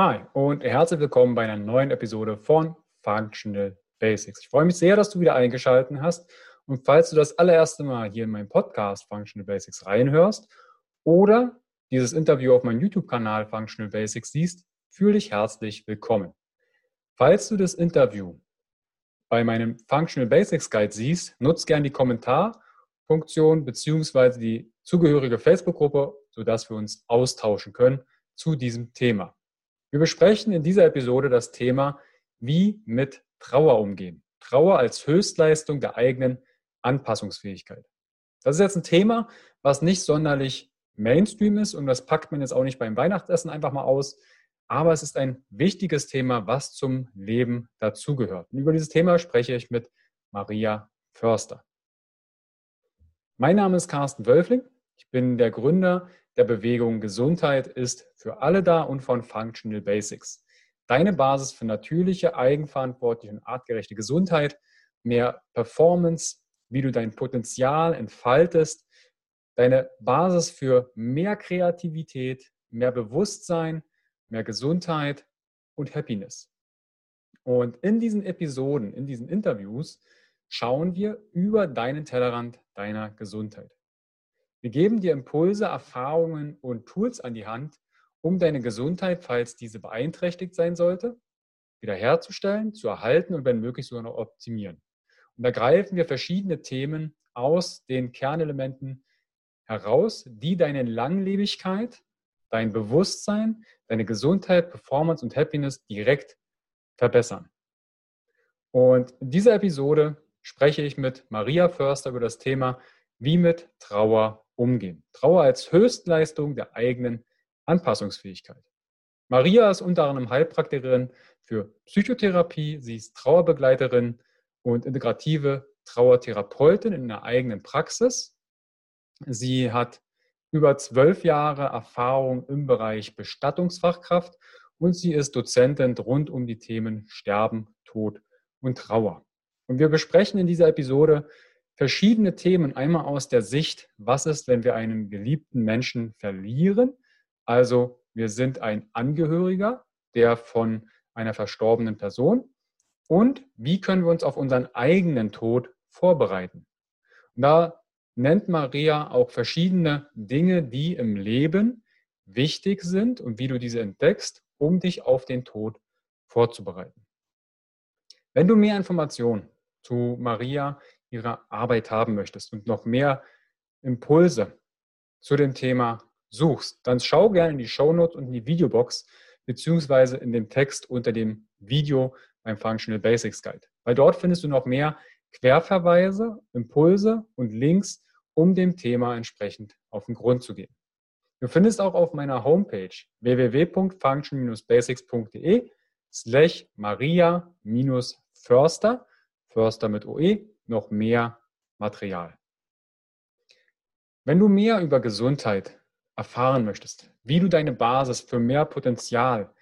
Hi und herzlich willkommen bei einer neuen Episode von Functional Basics. Ich freue mich sehr, dass du wieder eingeschaltet hast. Und falls du das allererste Mal hier in meinem Podcast Functional Basics reinhörst oder dieses Interview auf meinem YouTube-Kanal Functional Basics siehst, fühle dich herzlich willkommen. Falls du das Interview bei meinem Functional Basics Guide siehst, nutzt gerne die Kommentarfunktion bzw. die zugehörige Facebook-Gruppe, sodass wir uns austauschen können zu diesem Thema. Wir besprechen in dieser Episode das Thema, wie mit Trauer umgehen. Trauer als Höchstleistung der eigenen Anpassungsfähigkeit. Das ist jetzt ein Thema, was nicht sonderlich Mainstream ist und das packt man jetzt auch nicht beim Weihnachtsessen einfach mal aus. Aber es ist ein wichtiges Thema, was zum Leben dazugehört. Und über dieses Thema spreche ich mit Maria Förster. Mein Name ist Carsten Wölfling. Ich bin der Gründer der Bewegung Gesundheit ist für alle da und von Functional Basics. Deine Basis für natürliche, eigenverantwortliche und artgerechte Gesundheit, mehr Performance, wie du dein Potenzial entfaltest, deine Basis für mehr Kreativität, mehr Bewusstsein, mehr Gesundheit und Happiness. Und in diesen Episoden, in diesen Interviews schauen wir über deinen Tellerrand deiner Gesundheit. Wir geben dir Impulse, Erfahrungen und Tools an die Hand, um deine Gesundheit, falls diese beeinträchtigt sein sollte, wiederherzustellen, zu erhalten und wenn möglich sogar noch optimieren. Und da greifen wir verschiedene Themen aus den Kernelementen heraus, die deine Langlebigkeit, dein Bewusstsein, deine Gesundheit, Performance und Happiness direkt verbessern. Und in dieser Episode spreche ich mit Maria Förster über das Thema, wie mit Trauer umgehen. Trauer als Höchstleistung der eigenen Anpassungsfähigkeit. Maria ist unter anderem Heilpraktikerin für Psychotherapie, sie ist Trauerbegleiterin und integrative Trauertherapeutin in einer eigenen Praxis. Sie hat über zwölf Jahre Erfahrung im Bereich Bestattungsfachkraft und sie ist Dozentin rund um die Themen Sterben, Tod und Trauer. Und wir besprechen in dieser Episode verschiedene Themen. Einmal aus der Sicht, was ist, wenn wir einen geliebten Menschen verlieren? Also wir sind ein Angehöriger, der von einer verstorbenen Person. Und wie können wir uns auf unseren eigenen Tod vorbereiten? Und da nennt Maria auch verschiedene Dinge, die im Leben wichtig sind und wie du diese entdeckst, um dich auf den Tod vorzubereiten. Wenn du mehr Informationen zu Maria ihrer Arbeit haben möchtest und noch mehr Impulse zu dem Thema suchst, dann schau gerne in die Shownotes und in die Videobox beziehungsweise in dem Text unter dem Video beim Functional Basics Guide. Weil dort findest du noch mehr Querverweise, Impulse und Links, um dem Thema entsprechend auf den Grund zu gehen. Du findest auch auf meiner Homepage www.function-basics.de slash maria-förster, Förster mit OE, noch mehr Material. Wenn du mehr über Gesundheit erfahren möchtest, wie du deine Basis für mehr Potenzial,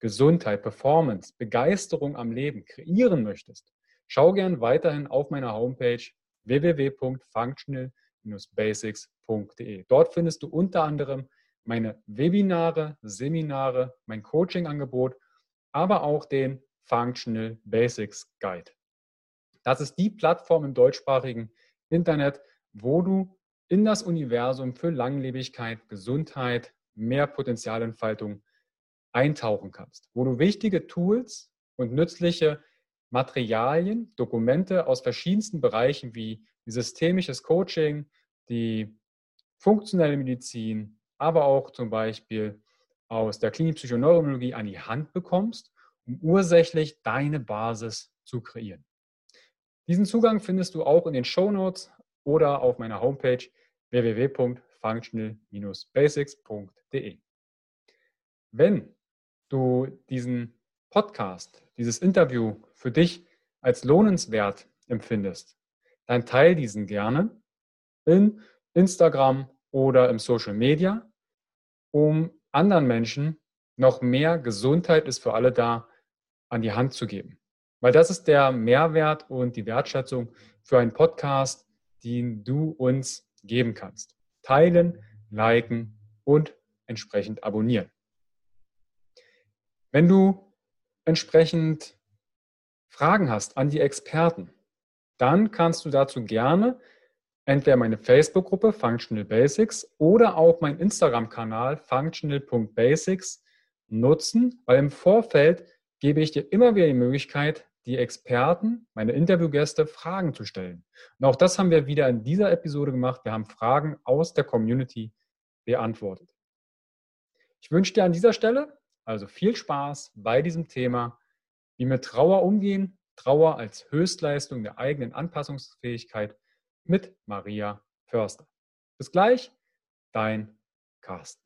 Gesundheit, Performance, Begeisterung am Leben kreieren möchtest, schau gern weiterhin auf meiner Homepage www.functional-basics.de. Dort findest du unter anderem meine Webinare, Seminare, mein Coaching-Angebot, aber auch den Functional Basics Guide. Das ist die Plattform im deutschsprachigen Internet, wo du in das Universum für Langlebigkeit, Gesundheit, mehr Potenzialentfaltung eintauchen kannst, wo du wichtige Tools und nützliche Materialien, Dokumente aus verschiedensten Bereichen wie systemisches Coaching, die funktionelle Medizin, aber auch zum Beispiel aus der Klinik-Psychoneurologie an die Hand bekommst, um ursächlich deine Basis zu kreieren. Diesen Zugang findest du auch in den Show Notes oder auf meiner Homepage www.functional-basics.de. Wenn du diesen Podcast, dieses Interview für dich als lohnenswert empfindest, dann teile diesen gerne in Instagram oder im Social Media, um anderen Menschen noch mehr Gesundheit ist für alle da an die Hand zu geben. Weil das ist der Mehrwert und die Wertschätzung für einen Podcast, den du uns geben kannst. Teilen, liken und entsprechend abonnieren. Wenn du entsprechend Fragen hast an die Experten, dann kannst du dazu gerne entweder meine Facebook-Gruppe Functional Basics oder auch meinen Instagram-Kanal functional.basics nutzen, weil im Vorfeld gebe ich dir immer wieder die Möglichkeit, die Experten, meine Interviewgäste, Fragen zu stellen. Und auch das haben wir wieder in dieser Episode gemacht. Wir haben Fragen aus der Community beantwortet. Ich wünsche dir an dieser Stelle also viel Spaß bei diesem Thema, wie mit Trauer umgehen, Trauer als Höchstleistung der eigenen Anpassungsfähigkeit mit Maria Förster. Bis gleich, dein Carsten.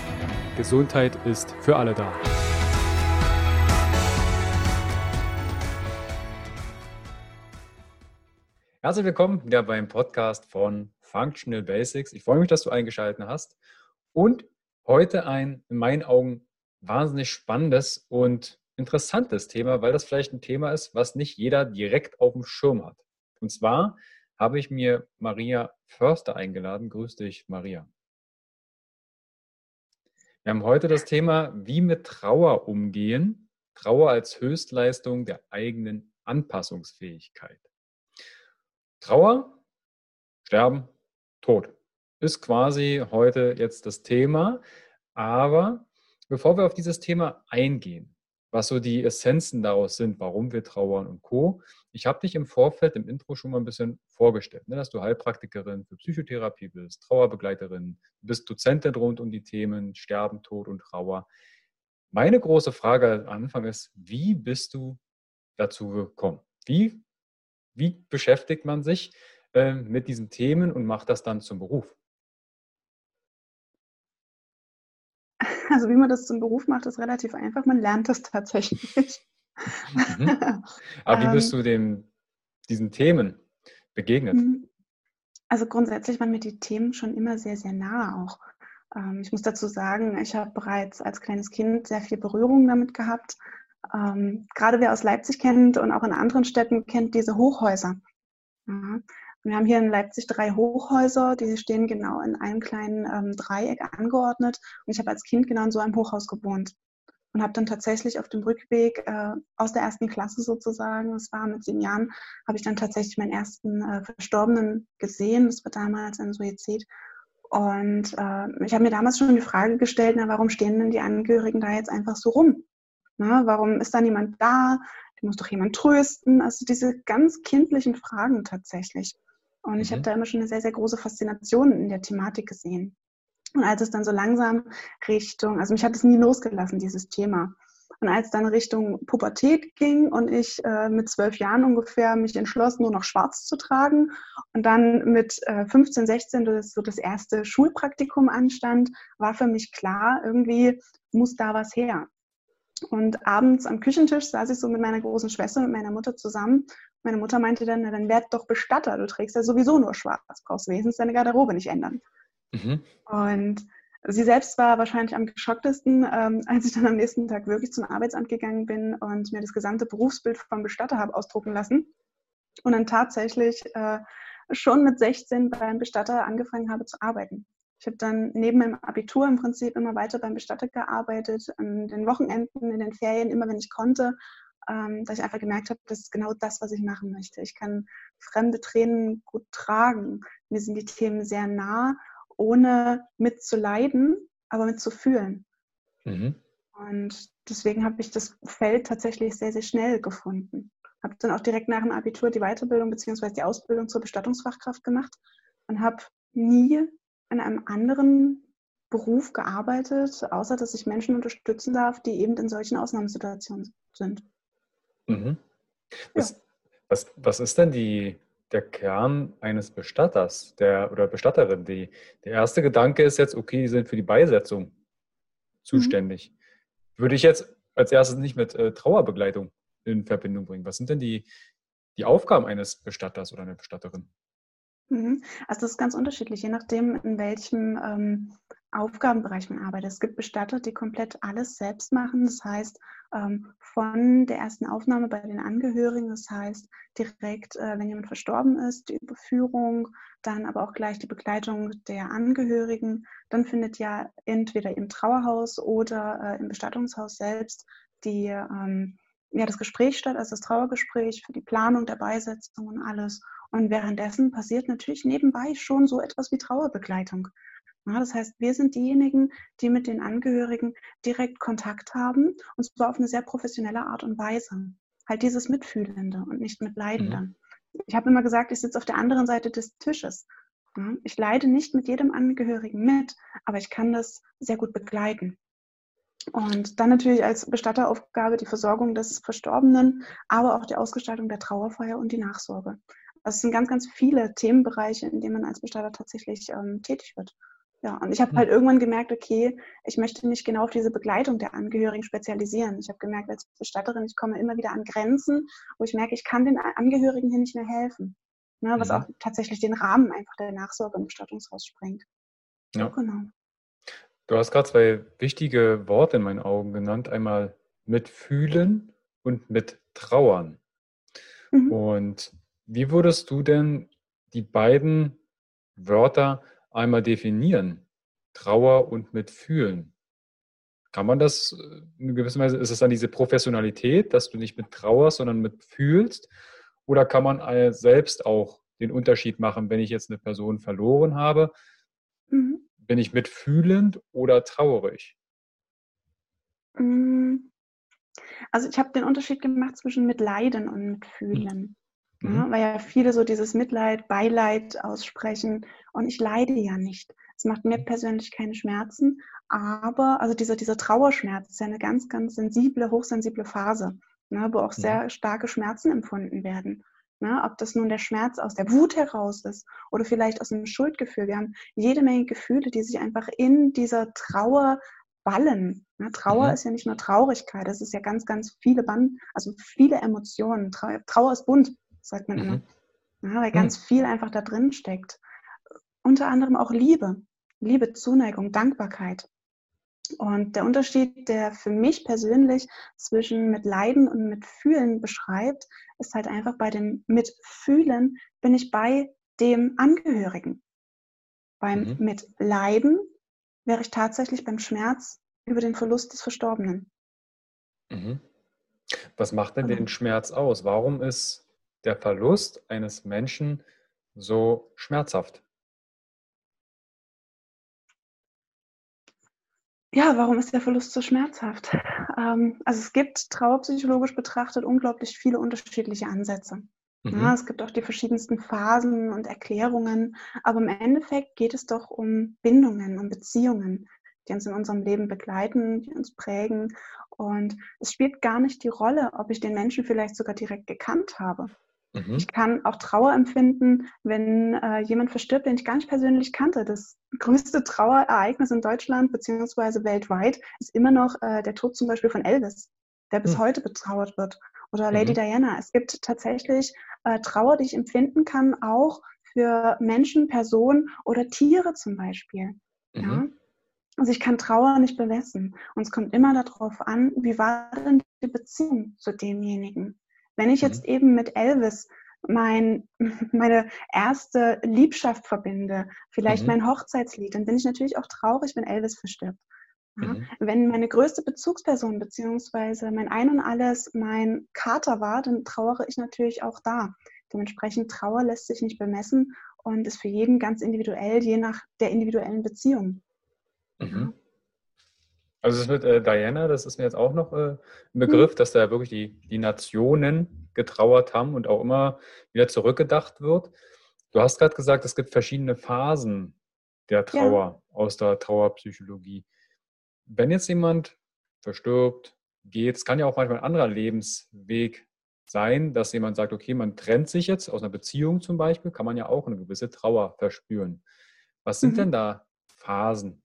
Gesundheit ist für alle da. Herzlich willkommen wieder beim Podcast von Functional Basics. Ich freue mich, dass du eingeschaltet hast und heute ein in meinen Augen wahnsinnig spannendes und interessantes Thema, weil das vielleicht ein Thema ist, was nicht jeder direkt auf dem Schirm hat. Und zwar habe ich mir Maria Förster eingeladen. Grüß dich, Maria. Wir haben heute das Thema, wie mit Trauer umgehen. Trauer als Höchstleistung der eigenen Anpassungsfähigkeit. Trauer, Sterben, Tod ist quasi heute jetzt das Thema. Aber bevor wir auf dieses Thema eingehen, was so die Essenzen daraus sind, warum wir trauern und Co. Ich habe dich im Vorfeld, im Intro schon mal ein bisschen vorgestellt, ne, dass du Heilpraktikerin für Psychotherapie bist, Trauerbegleiterin, bist Dozentin rund um die Themen Sterben, Tod und Trauer. Meine große Frage am Anfang ist, wie bist du dazu gekommen? Wie, wie beschäftigt man sich äh, mit diesen Themen und macht das dann zum Beruf? Also wie man das zum Beruf macht, ist relativ einfach. Man lernt das tatsächlich. Mhm. Aber wie bist ähm. du dem, diesen Themen begegnet? Mhm. Also grundsätzlich waren mir die Themen schon immer sehr, sehr nah auch. Ähm, ich muss dazu sagen, ich habe bereits als kleines Kind sehr viel Berührung damit gehabt. Ähm, gerade wer aus Leipzig kennt und auch in anderen Städten kennt diese Hochhäuser. Wir haben hier in Leipzig drei Hochhäuser, die stehen genau in einem kleinen ähm, Dreieck angeordnet. Und ich habe als Kind genau in so einem Hochhaus gewohnt und habe dann tatsächlich auf dem Rückweg äh, aus der ersten Klasse sozusagen, das war mit sieben Jahren, habe ich dann tatsächlich meinen ersten äh, Verstorbenen gesehen. Das war damals ein Suizid. Und äh, ich habe mir damals schon die Frage gestellt, na, warum stehen denn die Angehörigen da jetzt einfach so rum? Na, warum ist da niemand da? Muss doch jemand trösten. Also diese ganz kindlichen Fragen tatsächlich. Und ich mhm. habe da immer schon eine sehr, sehr große Faszination in der Thematik gesehen. Und als es dann so langsam Richtung, also mich hat es nie losgelassen, dieses Thema. Und als dann Richtung Pubertät ging und ich äh, mit zwölf Jahren ungefähr mich entschloss, nur noch schwarz zu tragen und dann mit äh, 15, 16 das, so das erste Schulpraktikum anstand, war für mich klar, irgendwie muss da was her. Und abends am Küchentisch saß ich so mit meiner großen Schwester, mit meiner Mutter zusammen meine Mutter meinte dann, na, dann werd doch Bestatter, du trägst ja sowieso nur schwarz, brauchst wenigstens deine Garderobe nicht ändern. Mhm. Und sie selbst war wahrscheinlich am geschocktesten, ähm, als ich dann am nächsten Tag wirklich zum Arbeitsamt gegangen bin und mir das gesamte Berufsbild vom Bestatter habe ausdrucken lassen und dann tatsächlich äh, schon mit 16 beim Bestatter angefangen habe zu arbeiten. Ich habe dann neben meinem Abitur im Prinzip immer weiter beim Bestatter gearbeitet, an den Wochenenden, in den Ferien, immer wenn ich konnte ähm, dass ich einfach gemerkt habe, das ist genau das, was ich machen möchte. Ich kann fremde Tränen gut tragen. Mir sind die Themen sehr nah, ohne mitzuleiden, aber mitzufühlen. Mhm. Und deswegen habe ich das Feld tatsächlich sehr, sehr schnell gefunden. Habe dann auch direkt nach dem Abitur die Weiterbildung bzw. die Ausbildung zur Bestattungsfachkraft gemacht und habe nie in einem anderen Beruf gearbeitet, außer dass ich Menschen unterstützen darf, die eben in solchen Ausnahmesituationen sind. Mhm. Was, ja. was, was ist denn die der Kern eines Bestatters der, oder Bestatterin? Die, der erste Gedanke ist jetzt, okay, die sind für die Beisetzung zuständig. Mhm. Würde ich jetzt als erstes nicht mit äh, Trauerbegleitung in Verbindung bringen. Was sind denn die, die Aufgaben eines Bestatters oder einer Bestatterin? Mhm. Also das ist ganz unterschiedlich, je nachdem, in welchem ähm, Aufgabenbereich man arbeitet. Es gibt Bestatter, die komplett alles selbst machen. Das heißt, ähm, von der ersten Aufnahme bei den Angehörigen, das heißt direkt, äh, wenn jemand verstorben ist, die Überführung, dann aber auch gleich die Begleitung der Angehörigen. Dann findet ja entweder im Trauerhaus oder äh, im Bestattungshaus selbst die, ähm, ja, das Gespräch statt, also das Trauergespräch für die Planung der Beisetzung und alles. Und währenddessen passiert natürlich nebenbei schon so etwas wie Trauerbegleitung. Das heißt, wir sind diejenigen, die mit den Angehörigen direkt Kontakt haben und zwar auf eine sehr professionelle Art und Weise. Halt dieses Mitfühlende und nicht Mitleidende. Mhm. Ich habe immer gesagt, ich sitze auf der anderen Seite des Tisches. Ich leide nicht mit jedem Angehörigen mit, aber ich kann das sehr gut begleiten. Und dann natürlich als Bestatteraufgabe die Versorgung des Verstorbenen, aber auch die Ausgestaltung der Trauerfeier und die Nachsorge. Also es sind ganz, ganz viele Themenbereiche, in denen man als Bestatter tatsächlich ähm, tätig wird. Ja, und ich habe halt irgendwann gemerkt, okay, ich möchte mich genau auf diese Begleitung der Angehörigen spezialisieren. Ich habe gemerkt, als Bestatterin, ich komme immer wieder an Grenzen, wo ich merke, ich kann den Angehörigen hier nicht mehr helfen. Ne, was ja. Mhm. auch tatsächlich den Rahmen einfach der Nachsorge im Bestattungshaus sprengt. Ja. Genau. Du hast gerade zwei wichtige Worte in meinen Augen genannt. Einmal mitfühlen und mit trauern. Mhm. Und wie würdest du denn die beiden Wörter einmal definieren? Trauer und Mitfühlen. Kann man das äh, in gewisser Weise, ist es dann diese Professionalität, dass du nicht mit trauerst, sondern mit fühlst? Oder kann man selbst auch den Unterschied machen, wenn ich jetzt eine Person verloren habe? Mhm. Bin ich mitfühlend oder traurig? Mm. Also ich habe den Unterschied gemacht zwischen Mitleiden und Mitfühlen. Mhm. Ja, weil ja viele so dieses Mitleid, Beileid aussprechen und ich leide ja nicht. Es macht mir persönlich keine Schmerzen, aber also dieser, dieser Trauerschmerz ist ja eine ganz, ganz sensible, hochsensible Phase, ne, wo auch sehr starke Schmerzen empfunden werden. Ne, ob das nun der Schmerz aus der Wut heraus ist oder vielleicht aus einem Schuldgefühl. Wir haben jede Menge Gefühle, die sich einfach in dieser Trauer ballen. Ne, Trauer mhm. ist ja nicht nur Traurigkeit, es ist ja ganz, ganz viele Band, also viele Emotionen. Trauer ist bunt sagt man mhm. immer. Ja, weil ganz mhm. viel einfach da drin steckt. Unter anderem auch Liebe. Liebe, Zuneigung, Dankbarkeit. Und der Unterschied, der für mich persönlich zwischen mit Leiden und mit Fühlen beschreibt, ist halt einfach bei dem Mitfühlen bin ich bei dem Angehörigen. Beim mhm. Mitleiden wäre ich tatsächlich beim Schmerz über den Verlust des Verstorbenen. Mhm. Was macht denn den Schmerz aus? Warum ist der Verlust eines Menschen so schmerzhaft? Ja, warum ist der Verlust so schmerzhaft? Ähm, also es gibt trauerpsychologisch betrachtet unglaublich viele unterschiedliche Ansätze. Mhm. Ja, es gibt auch die verschiedensten Phasen und Erklärungen, aber im Endeffekt geht es doch um Bindungen, um Beziehungen, die uns in unserem Leben begleiten, die uns prägen. Und es spielt gar nicht die Rolle, ob ich den Menschen vielleicht sogar direkt gekannt habe. Mhm. Ich kann auch Trauer empfinden, wenn äh, jemand verstirbt, den ich gar nicht persönlich kannte. Das größte Trauerereignis in Deutschland bzw. weltweit ist immer noch äh, der Tod zum Beispiel von Elvis, der bis mhm. heute betrauert wird. Oder Lady mhm. Diana. Es gibt tatsächlich äh, Trauer, die ich empfinden kann, auch für Menschen, Personen oder Tiere zum Beispiel. Ja? Mhm. Also ich kann Trauer nicht bemessen. Und es kommt immer darauf an, wie war denn die Beziehung zu demjenigen? Wenn ich jetzt mhm. eben mit Elvis mein, meine erste Liebschaft verbinde, vielleicht mhm. mein Hochzeitslied, dann bin ich natürlich auch traurig, wenn Elvis verstirbt. Ja? Mhm. Wenn meine größte Bezugsperson beziehungsweise mein Ein und Alles mein Kater war, dann trauere ich natürlich auch da. Dementsprechend Trauer lässt sich nicht bemessen und ist für jeden ganz individuell, je nach der individuellen Beziehung. Mhm. Also das mit äh, Diana, das ist mir jetzt auch noch äh, ein Begriff, mhm. dass da wirklich die, die Nationen getrauert haben und auch immer wieder zurückgedacht wird. Du hast gerade gesagt, es gibt verschiedene Phasen der Trauer ja. aus der Trauerpsychologie. Wenn jetzt jemand verstirbt, geht, es kann ja auch manchmal ein anderer Lebensweg sein, dass jemand sagt, okay, man trennt sich jetzt aus einer Beziehung zum Beispiel, kann man ja auch eine gewisse Trauer verspüren. Was sind mhm. denn da Phasen?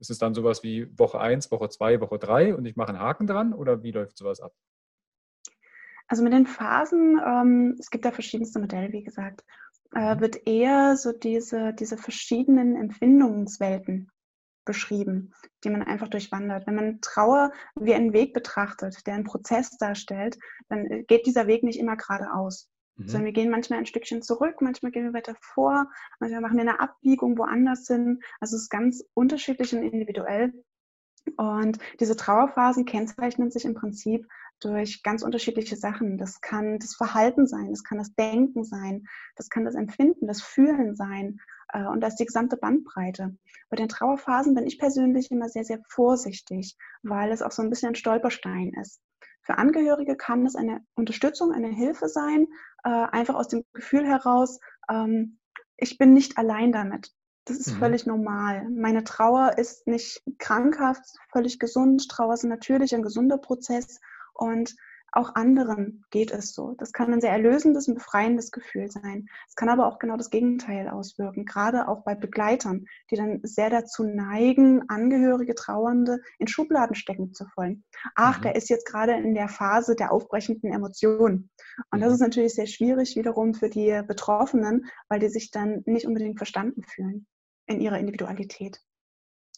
Ist es dann sowas wie Woche 1, Woche 2, Woche 3 und ich mache einen Haken dran oder wie läuft sowas ab? Also mit den Phasen, ähm, es gibt da verschiedenste Modelle, wie gesagt, äh, mhm. wird eher so diese, diese verschiedenen Empfindungswelten beschrieben, die man einfach durchwandert. Wenn man Trauer wie einen Weg betrachtet, der einen Prozess darstellt, dann äh, geht dieser Weg nicht immer geradeaus. Mhm. Sondern wir gehen manchmal ein Stückchen zurück, manchmal gehen wir weiter vor, manchmal machen wir eine Abbiegung woanders hin. Also es ist ganz unterschiedlich und individuell. Und diese Trauerphasen kennzeichnen sich im Prinzip durch ganz unterschiedliche Sachen. Das kann das Verhalten sein, das kann das Denken sein, das kann das Empfinden, das Fühlen sein. Äh, und das ist die gesamte Bandbreite. Bei den Trauerphasen bin ich persönlich immer sehr, sehr vorsichtig, weil es auch so ein bisschen ein Stolperstein ist. Für Angehörige kann es eine Unterstützung, eine Hilfe sein, äh, einfach aus dem Gefühl heraus, ähm, ich bin nicht allein damit. Das ist mhm. völlig normal. Meine Trauer ist nicht krankhaft, völlig gesund. Trauer ist natürlich ein gesunder Prozess und auch anderen geht es so. Das kann ein sehr erlösendes und befreiendes Gefühl sein. Es kann aber auch genau das Gegenteil auswirken, gerade auch bei Begleitern, die dann sehr dazu neigen, Angehörige, Trauernde in Schubladen stecken zu wollen. Ach, mhm. der ist jetzt gerade in der Phase der aufbrechenden Emotionen. Und das mhm. ist natürlich sehr schwierig wiederum für die Betroffenen, weil die sich dann nicht unbedingt verstanden fühlen in ihrer Individualität.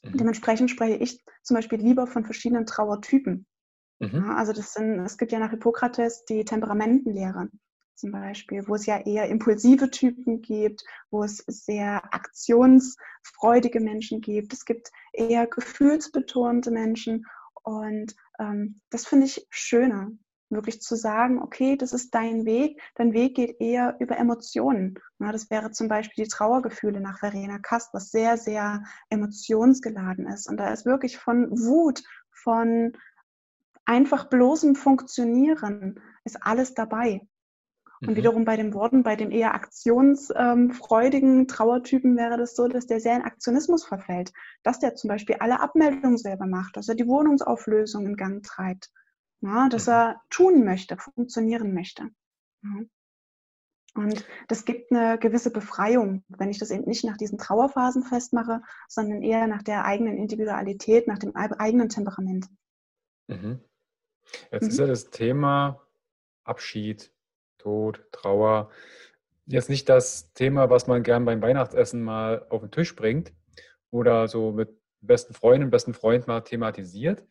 Mhm. Dementsprechend spreche ich zum Beispiel lieber von verschiedenen Trauertypen. Mhm. Also das sind, es gibt ja nach Hippokrates die Temperamentenlehre zum Beispiel, wo es ja eher impulsive Typen gibt, wo es sehr aktionsfreudige Menschen gibt. Es gibt eher gefühlsbetonte Menschen und ähm, das finde ich schöner, wirklich zu sagen, okay, das ist dein Weg, dein Weg geht eher über Emotionen. Ja, das wäre zum Beispiel die Trauergefühle nach Verena Kast, was sehr, sehr emotionsgeladen ist. Und da ist wirklich von Wut, von einfach bloßem Funktionieren ist alles dabei. Und mhm. wiederum bei den Worten, bei dem eher aktionsfreudigen Trauertypen wäre das so, dass der sehr in Aktionismus verfällt. Dass der zum Beispiel alle Abmeldungen selber macht, dass er die Wohnungsauflösung in Gang treibt, ja, dass mhm. er tun möchte, funktionieren möchte. Ja. Und das gibt eine gewisse Befreiung, wenn ich das eben nicht nach diesen Trauerphasen festmache, sondern eher nach der eigenen Individualität, nach dem eigenen Temperament. Mhm. Jetzt mhm. ist ja das Thema Abschied, Tod, Trauer jetzt nicht das Thema, was man gern beim Weihnachtsessen mal auf den Tisch bringt oder so mit besten Freunden, besten Freund mal thematisiert.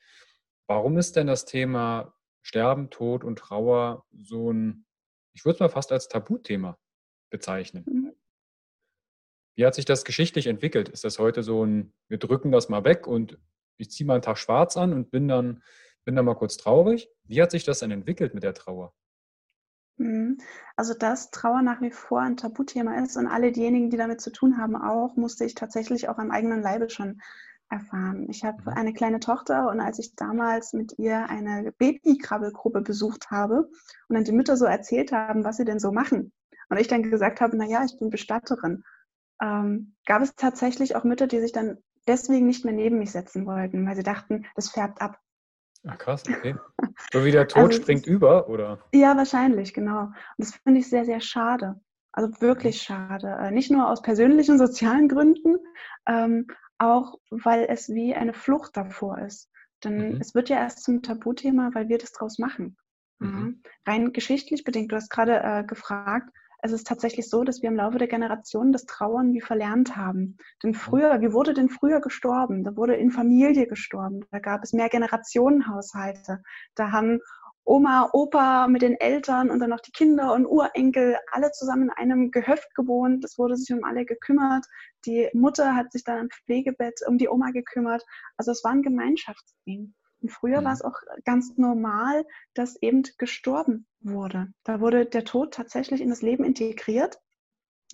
Warum ist denn das Thema Sterben, Tod und Trauer so ein, ich würde es mal fast als Tabuthema bezeichnen? Mhm. Wie hat sich das geschichtlich entwickelt? Ist das heute so ein, wir drücken das mal weg und ich ziehe mal einen Tag schwarz an und bin dann bin da mal kurz traurig. Wie hat sich das denn entwickelt mit der Trauer? Mhm. Also, dass Trauer nach wie vor ein Tabuthema ist und alle diejenigen, die damit zu tun haben, auch, musste ich tatsächlich auch am eigenen Leibe schon erfahren. Ich habe mhm. eine kleine Tochter und als ich damals mit ihr eine Babykrabbelgruppe besucht habe und dann die Mütter so erzählt haben, was sie denn so machen und ich dann gesagt habe, na ja, ich bin Bestatterin, ähm, gab es tatsächlich auch Mütter, die sich dann deswegen nicht mehr neben mich setzen wollten, weil sie dachten, das färbt ab. Ach krass, okay. So wie der Tod also springt über, oder? Ja, wahrscheinlich, genau. Und das finde ich sehr, sehr schade. Also wirklich mhm. schade. Äh, nicht nur aus persönlichen, sozialen Gründen, ähm, auch weil es wie eine Flucht davor ist. Denn mhm. es wird ja erst zum Tabuthema, weil wir das draus machen. Mhm. Rein geschichtlich bedingt, du hast gerade äh, gefragt, es ist tatsächlich so, dass wir im Laufe der Generationen das Trauern wie verlernt haben. Denn früher, wie wurde denn früher gestorben? Da wurde in Familie gestorben. Da gab es mehr Generationenhaushalte. Da haben Oma, Opa mit den Eltern und dann noch die Kinder und Urenkel alle zusammen in einem Gehöft gewohnt. Es wurde sich um alle gekümmert. Die Mutter hat sich dann im Pflegebett um die Oma gekümmert. Also es war ein Gemeinschaftsding. Und früher mhm. war es auch ganz normal, dass eben gestorben wurde. Da wurde der Tod tatsächlich in das Leben integriert.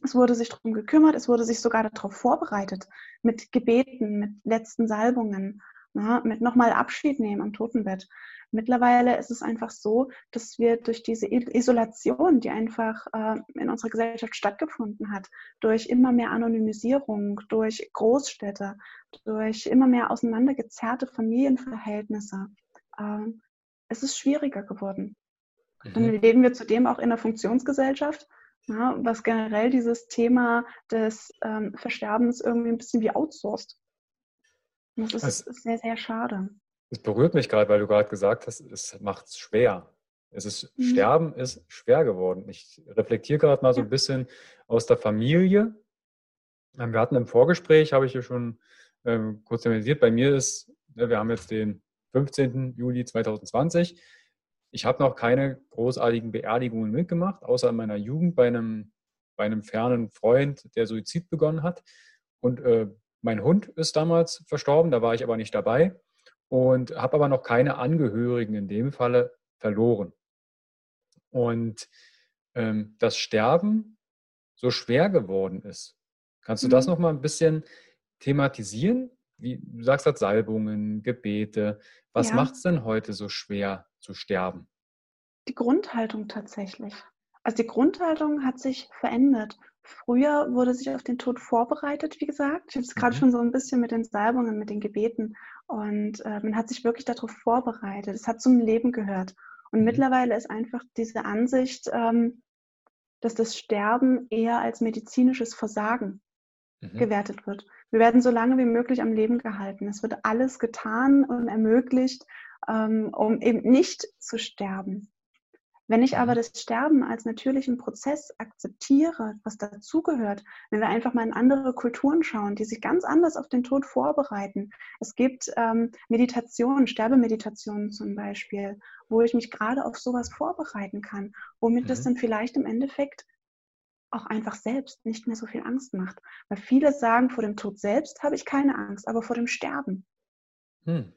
Es wurde sich darum gekümmert, es wurde sich sogar darauf vorbereitet, mit Gebeten, mit letzten Salbungen, na, mit nochmal Abschied nehmen am Totenbett. Mittlerweile ist es einfach so, dass wir durch diese Isolation, die einfach äh, in unserer Gesellschaft stattgefunden hat, durch immer mehr Anonymisierung, durch Großstädte, durch immer mehr auseinandergezerrte Familienverhältnisse, äh, es ist schwieriger geworden. Mhm. Dann leben wir zudem auch in einer Funktionsgesellschaft, ja, was generell dieses Thema des ähm, Versterbens irgendwie ein bisschen wie outsourced. Das ist, es, sehr, sehr schade. Es berührt mich gerade, weil du gerade gesagt hast, es macht es schwer. Es ist, mhm. Sterben ist schwer geworden. Ich reflektiere gerade mal so ein bisschen aus der Familie. Ähm, wir hatten im Vorgespräch, habe ich ja schon ähm, kurz thematisiert, bei mir ist, ne, wir haben jetzt den 15. Juli 2020. Ich habe noch keine großartigen Beerdigungen mitgemacht, außer in meiner Jugend bei einem, bei einem fernen Freund, der Suizid begonnen hat. Und äh, mein Hund ist damals verstorben, da war ich aber nicht dabei und habe aber noch keine Angehörigen in dem Falle verloren. Und ähm, das Sterben so schwer geworden ist. Kannst du mhm. das noch mal ein bisschen thematisieren? Wie du sagst, das Salbungen, Gebete. Was ja. macht es denn heute so schwer zu sterben? Die Grundhaltung tatsächlich. Also die Grundhaltung hat sich verändert. Früher wurde sich auf den Tod vorbereitet, wie gesagt. Ich habe es gerade mhm. schon so ein bisschen mit den Salbungen, mit den Gebeten. Und äh, man hat sich wirklich darauf vorbereitet. Es hat zum Leben gehört. Und mhm. mittlerweile ist einfach diese Ansicht, ähm, dass das Sterben eher als medizinisches Versagen mhm. gewertet wird. Wir werden so lange wie möglich am Leben gehalten. Es wird alles getan und ermöglicht, ähm, um eben nicht zu sterben. Wenn ich aber mhm. das Sterben als natürlichen Prozess akzeptiere, was dazugehört, wenn wir einfach mal in andere Kulturen schauen, die sich ganz anders auf den Tod vorbereiten. Es gibt ähm, Meditationen, Sterbemeditationen zum Beispiel, wo ich mich gerade auf sowas vorbereiten kann, womit mhm. das dann vielleicht im Endeffekt auch einfach selbst nicht mehr so viel Angst macht. Weil viele sagen, vor dem Tod selbst habe ich keine Angst, aber vor dem Sterben. Hm.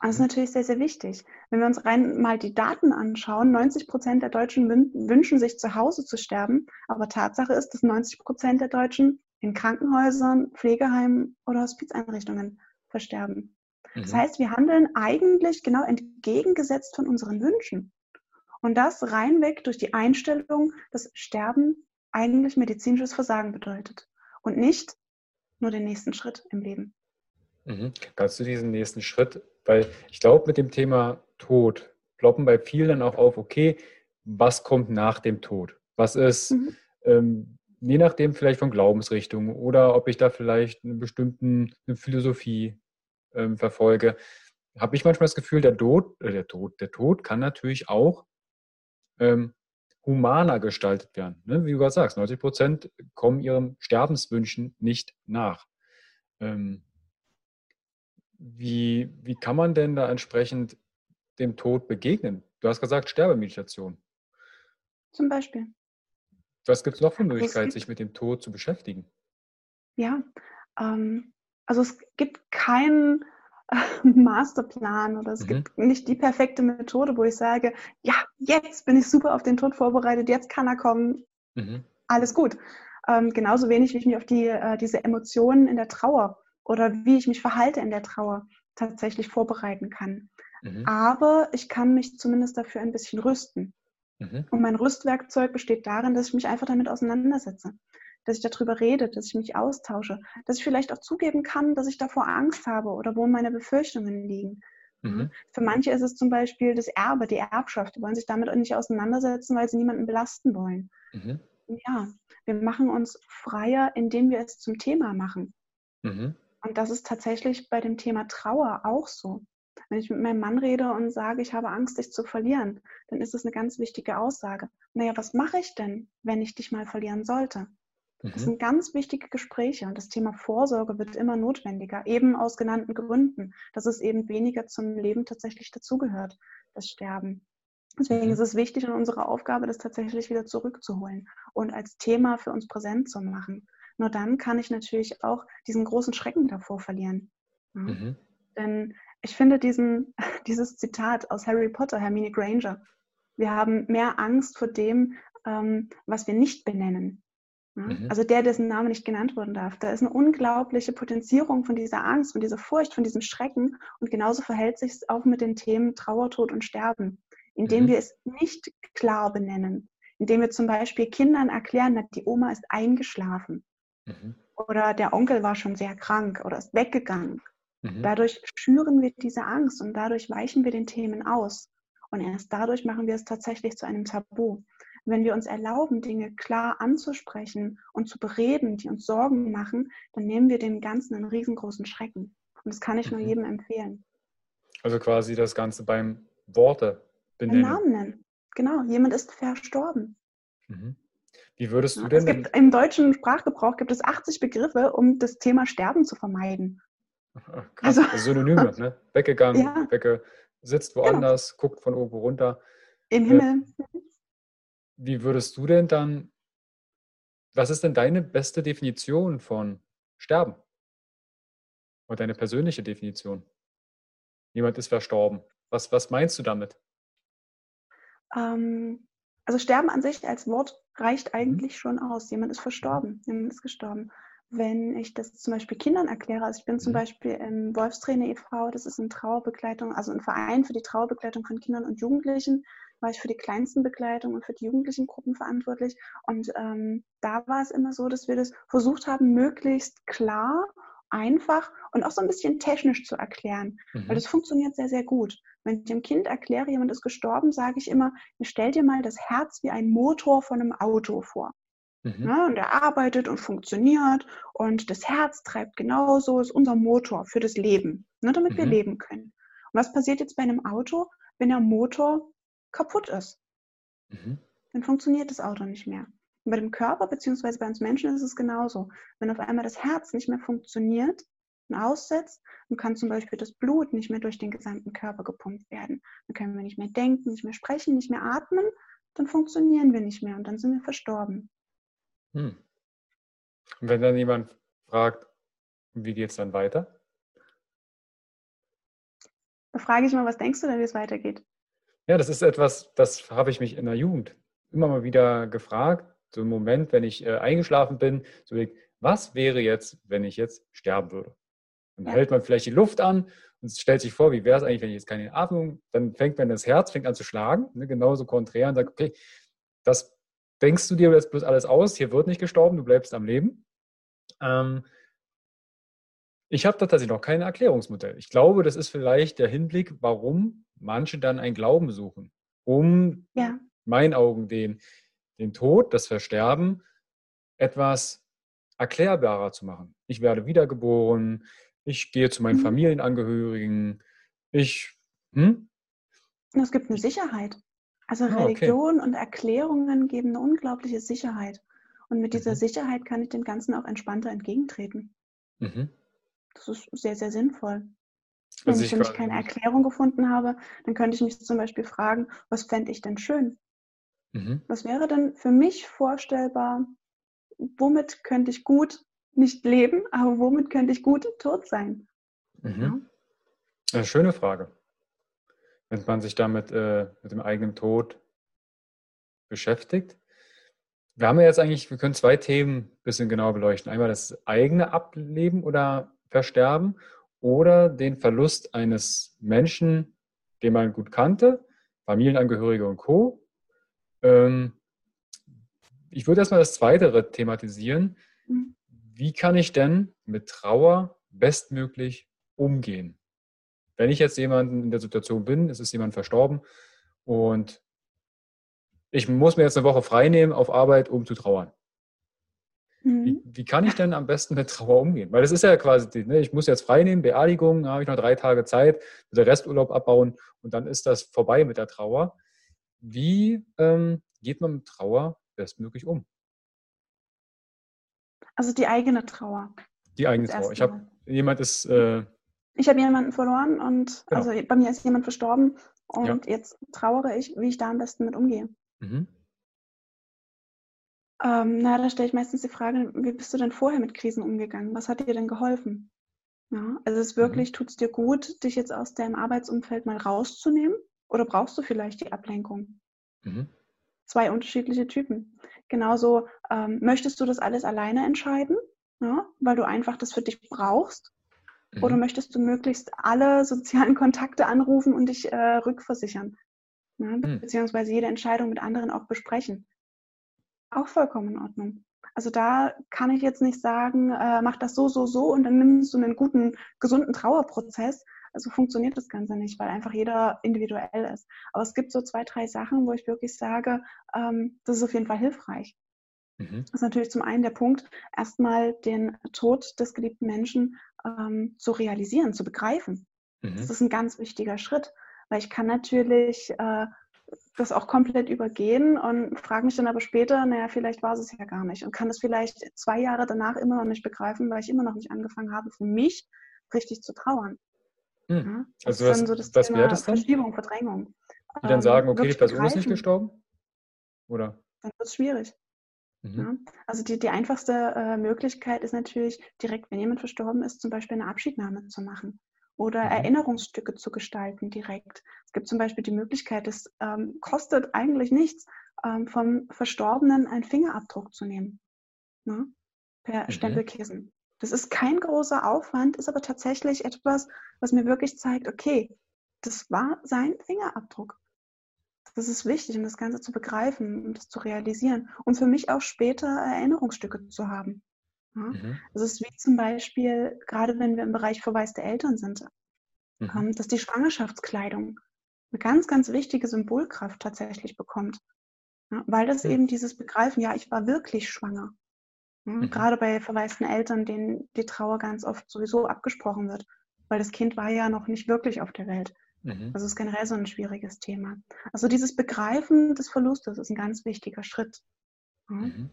Das ist natürlich sehr, sehr wichtig. Wenn wir uns rein mal die Daten anschauen, 90 Prozent der Deutschen wünschen sich zu Hause zu sterben, aber Tatsache ist, dass 90 Prozent der Deutschen in Krankenhäusern, Pflegeheimen oder Hospizeinrichtungen versterben. Mhm. Das heißt, wir handeln eigentlich genau entgegengesetzt von unseren Wünschen. Und das reinweg durch die Einstellung, dass Sterben eigentlich medizinisches Versagen bedeutet und nicht nur den nächsten Schritt im Leben. Mhm. Kannst du diesen nächsten Schritt weil ich glaube, mit dem Thema Tod ploppen bei vielen auch auf, okay, was kommt nach dem Tod? Was ist, mhm. ähm, je nachdem vielleicht von Glaubensrichtung oder ob ich da vielleicht eine bestimmte Philosophie ähm, verfolge, habe ich manchmal das Gefühl, der Tod, äh, der Tod, der Tod kann natürlich auch ähm, humaner gestaltet werden. Ne? Wie du gerade sagst, 90 Prozent kommen ihren Sterbenswünschen nicht nach. Ähm, wie, wie kann man denn da entsprechend dem Tod begegnen? Du hast gesagt Sterbemeditation. Zum Beispiel. Was gibt es noch für Möglichkeiten, sich mit dem Tod zu beschäftigen? Ja, ähm, also es gibt keinen äh, Masterplan oder es mhm. gibt nicht die perfekte Methode, wo ich sage, ja, jetzt bin ich super auf den Tod vorbereitet, jetzt kann er kommen, mhm. alles gut. Ähm, genauso wenig, wie ich mich auf die, äh, diese Emotionen in der Trauer oder wie ich mich verhalte in der Trauer tatsächlich vorbereiten kann. Mhm. Aber ich kann mich zumindest dafür ein bisschen rüsten. Mhm. Und mein Rüstwerkzeug besteht darin, dass ich mich einfach damit auseinandersetze, dass ich darüber rede, dass ich mich austausche, dass ich vielleicht auch zugeben kann, dass ich davor Angst habe oder wo meine Befürchtungen liegen. Mhm. Für manche ist es zum Beispiel das Erbe, die Erbschaft. Die wollen sich damit nicht auseinandersetzen, weil sie niemanden belasten wollen. Mhm. Ja, wir machen uns freier, indem wir es zum Thema machen. Und das ist tatsächlich bei dem Thema Trauer auch so. Wenn ich mit meinem Mann rede und sage, ich habe Angst, dich zu verlieren, dann ist das eine ganz wichtige Aussage. Naja, was mache ich denn, wenn ich dich mal verlieren sollte? Mhm. Das sind ganz wichtige Gespräche und das Thema Vorsorge wird immer notwendiger, eben aus genannten Gründen, dass es eben weniger zum Leben tatsächlich dazugehört, das Sterben. Deswegen mhm. ist es wichtig und unsere Aufgabe, das tatsächlich wieder zurückzuholen und als Thema für uns präsent zu machen. Nur dann kann ich natürlich auch diesen großen Schrecken davor verlieren. Ja? Mhm. Denn ich finde diesen, dieses Zitat aus Harry Potter, Hermine Granger, wir haben mehr Angst vor dem, ähm, was wir nicht benennen. Ja? Mhm. Also der, dessen Name nicht genannt werden darf. Da ist eine unglaubliche Potenzierung von dieser Angst, von dieser Furcht, von diesem Schrecken. Und genauso verhält sich es auch mit den Themen Trauer, Tod und Sterben, indem mhm. wir es nicht klar benennen. Indem wir zum Beispiel Kindern erklären, die Oma ist eingeschlafen. Mhm. Oder der Onkel war schon sehr krank oder ist weggegangen. Mhm. Dadurch schüren wir diese Angst und dadurch weichen wir den Themen aus. Und erst dadurch machen wir es tatsächlich zu einem Tabu. Wenn wir uns erlauben, Dinge klar anzusprechen und zu bereden, die uns Sorgen machen, dann nehmen wir dem Ganzen einen riesengroßen Schrecken. Und das kann ich nur mhm. jedem empfehlen. Also quasi das Ganze beim Worte benennen. Namen nennen. Genau, jemand ist verstorben. Mhm. Wie würdest du denn? Es gibt, Im deutschen Sprachgebrauch gibt es 80 Begriffe, um das Thema Sterben zu vermeiden. Krass, also, Synonyme, ne? Weggegangen, ja. wegge, sitzt genau. woanders, genau. guckt von irgendwo runter. Im Himmel. Wie würdest du denn dann, was ist denn deine beste Definition von Sterben? Oder deine persönliche Definition? Jemand ist verstorben. Was, was meinst du damit? Ähm, also Sterben an sich als Wort reicht mhm. eigentlich schon aus. Jemand ist verstorben, jemand ist gestorben. Wenn ich das zum Beispiel Kindern erkläre, also ich bin zum mhm. Beispiel im Wolfstrainer e.V., das ist eine Trauerbegleitung, also ein Verein für die Trauerbegleitung von Kindern und Jugendlichen, war ich für die kleinsten Begleitung und für die jugendlichen Gruppen verantwortlich. Und ähm, da war es immer so, dass wir das versucht haben, möglichst klar einfach und auch so ein bisschen technisch zu erklären, mhm. weil das funktioniert sehr, sehr gut. Wenn ich dem Kind erkläre, jemand ist gestorben, sage ich immer, stell dir mal das Herz wie ein Motor von einem Auto vor. Mhm. Ja, und er arbeitet und funktioniert und das Herz treibt genauso, ist unser Motor für das Leben, ne, damit mhm. wir leben können. Und was passiert jetzt bei einem Auto, wenn der Motor kaputt ist? Mhm. Dann funktioniert das Auto nicht mehr. Und bei dem Körper beziehungsweise bei uns Menschen ist es genauso. Wenn auf einmal das Herz nicht mehr funktioniert aussetzt, dann kann zum Beispiel das Blut nicht mehr durch den gesamten Körper gepumpt werden. Dann können wir nicht mehr denken, nicht mehr sprechen, nicht mehr atmen, dann funktionieren wir nicht mehr und dann sind wir verstorben. Hm. Und wenn dann jemand fragt, wie geht es dann weiter? Da frage ich mal, was denkst du denn, wie es weitergeht? Ja, das ist etwas, das habe ich mich in der Jugend immer mal wieder gefragt so einen Moment, wenn ich äh, eingeschlafen bin, so was wäre jetzt, wenn ich jetzt sterben würde? Dann ja. hält man vielleicht die Luft an und stellt sich vor, wie wäre es eigentlich, wenn ich jetzt keine Atmung, dann fängt man das Herz, fängt an zu schlagen, ne, genauso konträr und sagt, okay, das denkst du dir jetzt bloß alles aus, hier wird nicht gestorben, du bleibst am Leben. Ähm, ich habe da tatsächlich noch kein Erklärungsmodell. Ich glaube, das ist vielleicht der Hinblick, warum manche dann ein Glauben suchen, um ja. meinen Augen den den Tod, das Versterben etwas erklärbarer zu machen. Ich werde wiedergeboren, ich gehe zu meinen mhm. Familienangehörigen, ich. Hm? Es gibt eine Sicherheit. Also ah, Religion okay. und Erklärungen geben eine unglaubliche Sicherheit. Und mit dieser mhm. Sicherheit kann ich dem Ganzen auch entspannter entgegentreten. Mhm. Das ist sehr, sehr sinnvoll. Wenn also ich mich keine Erklärung gefunden habe, dann könnte ich mich zum Beispiel fragen, was fände ich denn schön? Mhm. Was wäre denn für mich vorstellbar, womit könnte ich gut nicht leben, aber womit könnte ich gut tot sein? Mhm. Ja. Eine schöne Frage. Wenn man sich damit äh, mit dem eigenen Tod beschäftigt. Wir haben ja jetzt eigentlich, wir können zwei Themen ein bisschen genauer beleuchten. Einmal das eigene Ableben oder Versterben oder den Verlust eines Menschen, den man gut kannte, Familienangehörige und Co. Ähm, ich würde erstmal das Zweite thematisieren. Mhm. Wie kann ich denn mit Trauer bestmöglich umgehen? Wenn ich jetzt jemanden in der Situation bin, es ist jemand verstorben und ich muss mir jetzt eine Woche frei nehmen auf Arbeit, um zu trauern. Mhm. Wie, wie, kann ich denn am besten mit Trauer umgehen? Weil das ist ja quasi, ne, ich muss jetzt frei nehmen, Beerdigung, da habe ich noch drei Tage Zeit, der Resturlaub abbauen und dann ist das vorbei mit der Trauer. Wie ähm, geht man mit Trauer bestmöglich um? Also die eigene Trauer. Die eigene Trauer. Ich habe jemand ist. Äh, ich habe jemanden verloren und genau. also bei mir ist jemand verstorben und ja. jetzt trauere ich, wie ich da am besten mit umgehe. Mhm. Ähm, na, da stelle ich meistens die Frage, wie bist du denn vorher mit Krisen umgegangen? Was hat dir denn geholfen? Ja, also es mhm. wirklich, mhm. tut es dir gut, dich jetzt aus deinem Arbeitsumfeld mal rauszunehmen oder brauchst du vielleicht die Ablenkung? Mhm. Zwei unterschiedliche Typen. Genauso ähm, möchtest du das alles alleine entscheiden, ja, weil du einfach das für dich brauchst? Mhm. Oder möchtest du möglichst alle sozialen Kontakte anrufen und dich äh, rückversichern? Ja, mhm. Beziehungsweise jede Entscheidung mit anderen auch besprechen. Auch vollkommen in Ordnung. Also da kann ich jetzt nicht sagen, äh, mach das so, so, so und dann nimmst du einen guten, gesunden Trauerprozess, so funktioniert das Ganze nicht, weil einfach jeder individuell ist. Aber es gibt so zwei, drei Sachen, wo ich wirklich sage, ähm, das ist auf jeden Fall hilfreich. Mhm. Das ist natürlich zum einen der Punkt, erstmal den Tod des geliebten Menschen ähm, zu realisieren, zu begreifen. Mhm. Das ist ein ganz wichtiger Schritt, weil ich kann natürlich äh, das auch komplett übergehen und frage mich dann aber später, naja, vielleicht war es ja gar nicht und kann das vielleicht zwei Jahre danach immer noch nicht begreifen, weil ich immer noch nicht angefangen habe, für mich richtig zu trauern. Hm. Ja, also was, so das was wäre das dann? Verschiebung, Verdrängung. Die dann sagen, ähm, okay, die Person ist nicht gestorben? Oder? Dann wird es schwierig. Mhm. Ja? Also die, die einfachste äh, Möglichkeit ist natürlich, direkt, wenn jemand verstorben ist, zum Beispiel eine Abschiednahme zu machen oder mhm. Erinnerungsstücke zu gestalten direkt. Es gibt zum Beispiel die Möglichkeit, es ähm, kostet eigentlich nichts, ähm, vom Verstorbenen einen Fingerabdruck zu nehmen. Ne? Per mhm. Stempelkissen. Das ist kein großer Aufwand, ist aber tatsächlich etwas, was mir wirklich zeigt, okay, das war sein Fingerabdruck. Das ist wichtig, um das Ganze zu begreifen und das zu realisieren. Und für mich auch später Erinnerungsstücke zu haben. Ja? Mhm. Das ist wie zum Beispiel, gerade wenn wir im Bereich verwaiste Eltern sind, mhm. ähm, dass die Schwangerschaftskleidung eine ganz, ganz wichtige Symbolkraft tatsächlich bekommt. Ja? Weil das mhm. eben dieses Begreifen, ja, ich war wirklich schwanger. Ja? Mhm. Gerade bei verwaisten Eltern, denen die Trauer ganz oft sowieso abgesprochen wird, weil das Kind war ja noch nicht wirklich auf der Welt. Mhm. Das ist generell so ein schwieriges Thema. Also dieses Begreifen des Verlustes ist ein ganz wichtiger Schritt. Mhm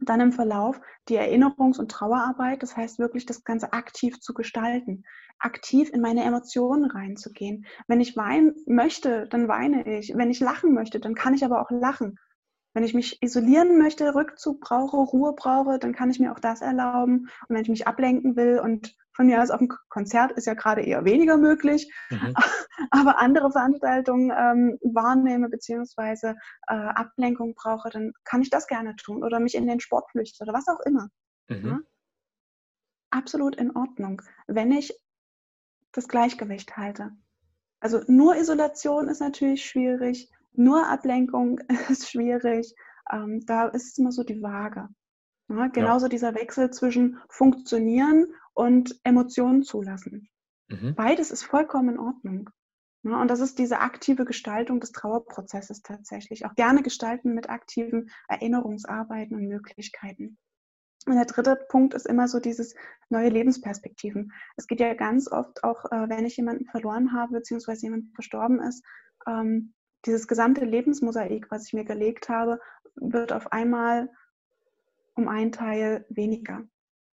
dann im Verlauf die Erinnerungs- und Trauerarbeit, das heißt wirklich das Ganze aktiv zu gestalten, aktiv in meine Emotionen reinzugehen. Wenn ich weinen möchte, dann weine ich. Wenn ich lachen möchte, dann kann ich aber auch lachen. Wenn ich mich isolieren möchte, Rückzug brauche, Ruhe brauche, dann kann ich mir auch das erlauben. Und wenn ich mich ablenken will und von mir aus auf dem Konzert ist ja gerade eher weniger möglich, mhm. aber andere Veranstaltungen ähm, wahrnehme beziehungsweise äh, Ablenkung brauche, dann kann ich das gerne tun oder mich in den Sport flüchte oder was auch immer. Mhm. Ja? Absolut in Ordnung, wenn ich das Gleichgewicht halte. Also nur Isolation ist natürlich schwierig, nur Ablenkung ist schwierig. Ähm, da ist es immer so die Waage. Ja, genauso ja. dieser Wechsel zwischen Funktionieren und Emotionen zulassen. Mhm. Beides ist vollkommen in Ordnung. Ja, und das ist diese aktive Gestaltung des Trauerprozesses tatsächlich. Auch gerne gestalten mit aktiven Erinnerungsarbeiten und Möglichkeiten. Und der dritte Punkt ist immer so dieses neue Lebensperspektiven. Es geht ja ganz oft auch, äh, wenn ich jemanden verloren habe, beziehungsweise jemand verstorben ist, ähm, dieses gesamte Lebensmosaik, was ich mir gelegt habe, wird auf einmal um einen Teil weniger.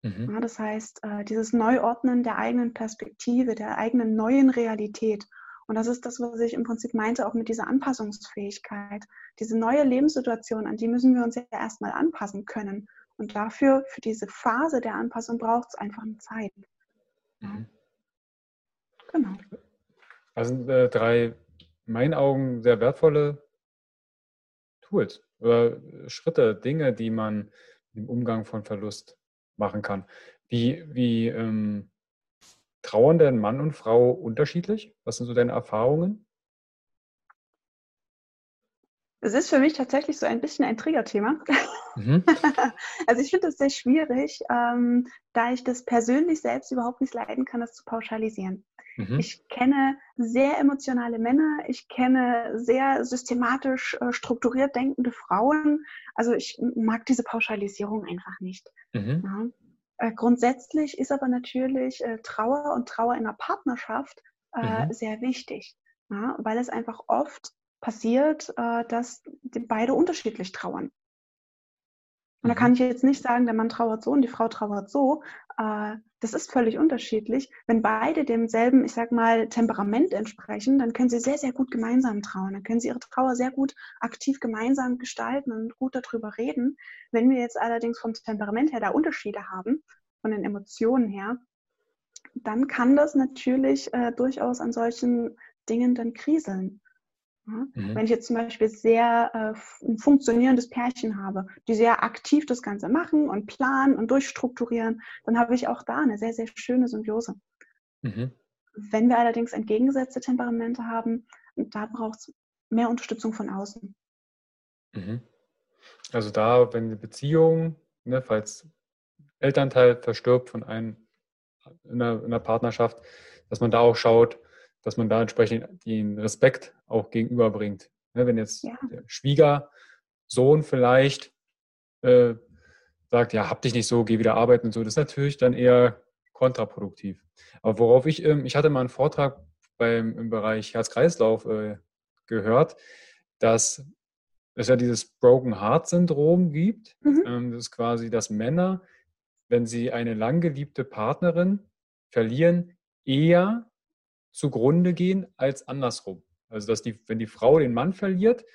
Mhm. Ja, das heißt, äh, dieses Neuordnen der eigenen Perspektive, der eigenen neuen Realität. Und das ist das, was ich im Prinzip meinte, auch mit dieser Anpassungsfähigkeit. Diese neue Lebenssituation, an die müssen wir uns ja erstmal anpassen können. Und dafür, für diese Phase der Anpassung braucht es einfach Zeit. Mhm. Genau. Also äh, drei, meinen Augen, sehr wertvolle Tools oder Schritte, Dinge, die man im Umgang von Verlust machen kann. Wie, wie ähm, trauern denn Mann und Frau unterschiedlich? Was sind so deine Erfahrungen? Es ist für mich tatsächlich so ein bisschen ein Triggerthema. Mhm. also ich finde es sehr schwierig, ähm, da ich das persönlich selbst überhaupt nicht leiden kann, das zu pauschalisieren. Mhm. Ich kenne sehr emotionale Männer, ich kenne sehr systematisch äh, strukturiert denkende Frauen. Also ich mag diese Pauschalisierung einfach nicht. Mhm. Ja. Äh, grundsätzlich ist aber natürlich äh, Trauer und Trauer in einer Partnerschaft äh, mhm. sehr wichtig, ja, weil es einfach oft passiert, äh, dass beide unterschiedlich trauern. Und da kann mhm. ich jetzt nicht sagen, der Mann trauert so und die Frau trauert so. Das ist völlig unterschiedlich. Wenn beide demselben, ich sag mal, Temperament entsprechen, dann können sie sehr, sehr gut gemeinsam trauern. Dann können sie ihre Trauer sehr gut aktiv gemeinsam gestalten und gut darüber reden. Wenn wir jetzt allerdings vom Temperament her da Unterschiede haben, von den Emotionen her, dann kann das natürlich äh, durchaus an solchen Dingen dann kriseln. Mhm. Wenn ich jetzt zum Beispiel sehr äh, ein funktionierendes Pärchen habe, die sehr aktiv das Ganze machen und planen und durchstrukturieren, dann habe ich auch da eine sehr, sehr schöne Symbiose. Mhm. Wenn wir allerdings entgegengesetzte Temperamente haben, da braucht es mehr Unterstützung von außen. Mhm. Also da, wenn eine Beziehung, ne, falls Elternteil verstirbt von einem in einer, in einer Partnerschaft, dass man da auch schaut, dass man da entsprechend den Respekt auch gegenüberbringt. Ne, wenn jetzt ja. der Schwiegersohn vielleicht äh, sagt, ja, hab dich nicht so, geh wieder arbeiten und so, das ist natürlich dann eher kontraproduktiv. Aber worauf ich, ähm, ich hatte mal einen Vortrag beim, im Bereich Herz-Kreislauf äh, gehört, dass es ja dieses Broken Heart Syndrom gibt. Mhm. Ähm, das ist quasi, dass Männer, wenn sie eine lang geliebte Partnerin verlieren, eher zugrunde gehen als andersrum. Also dass die, wenn die Frau den Mann verliert,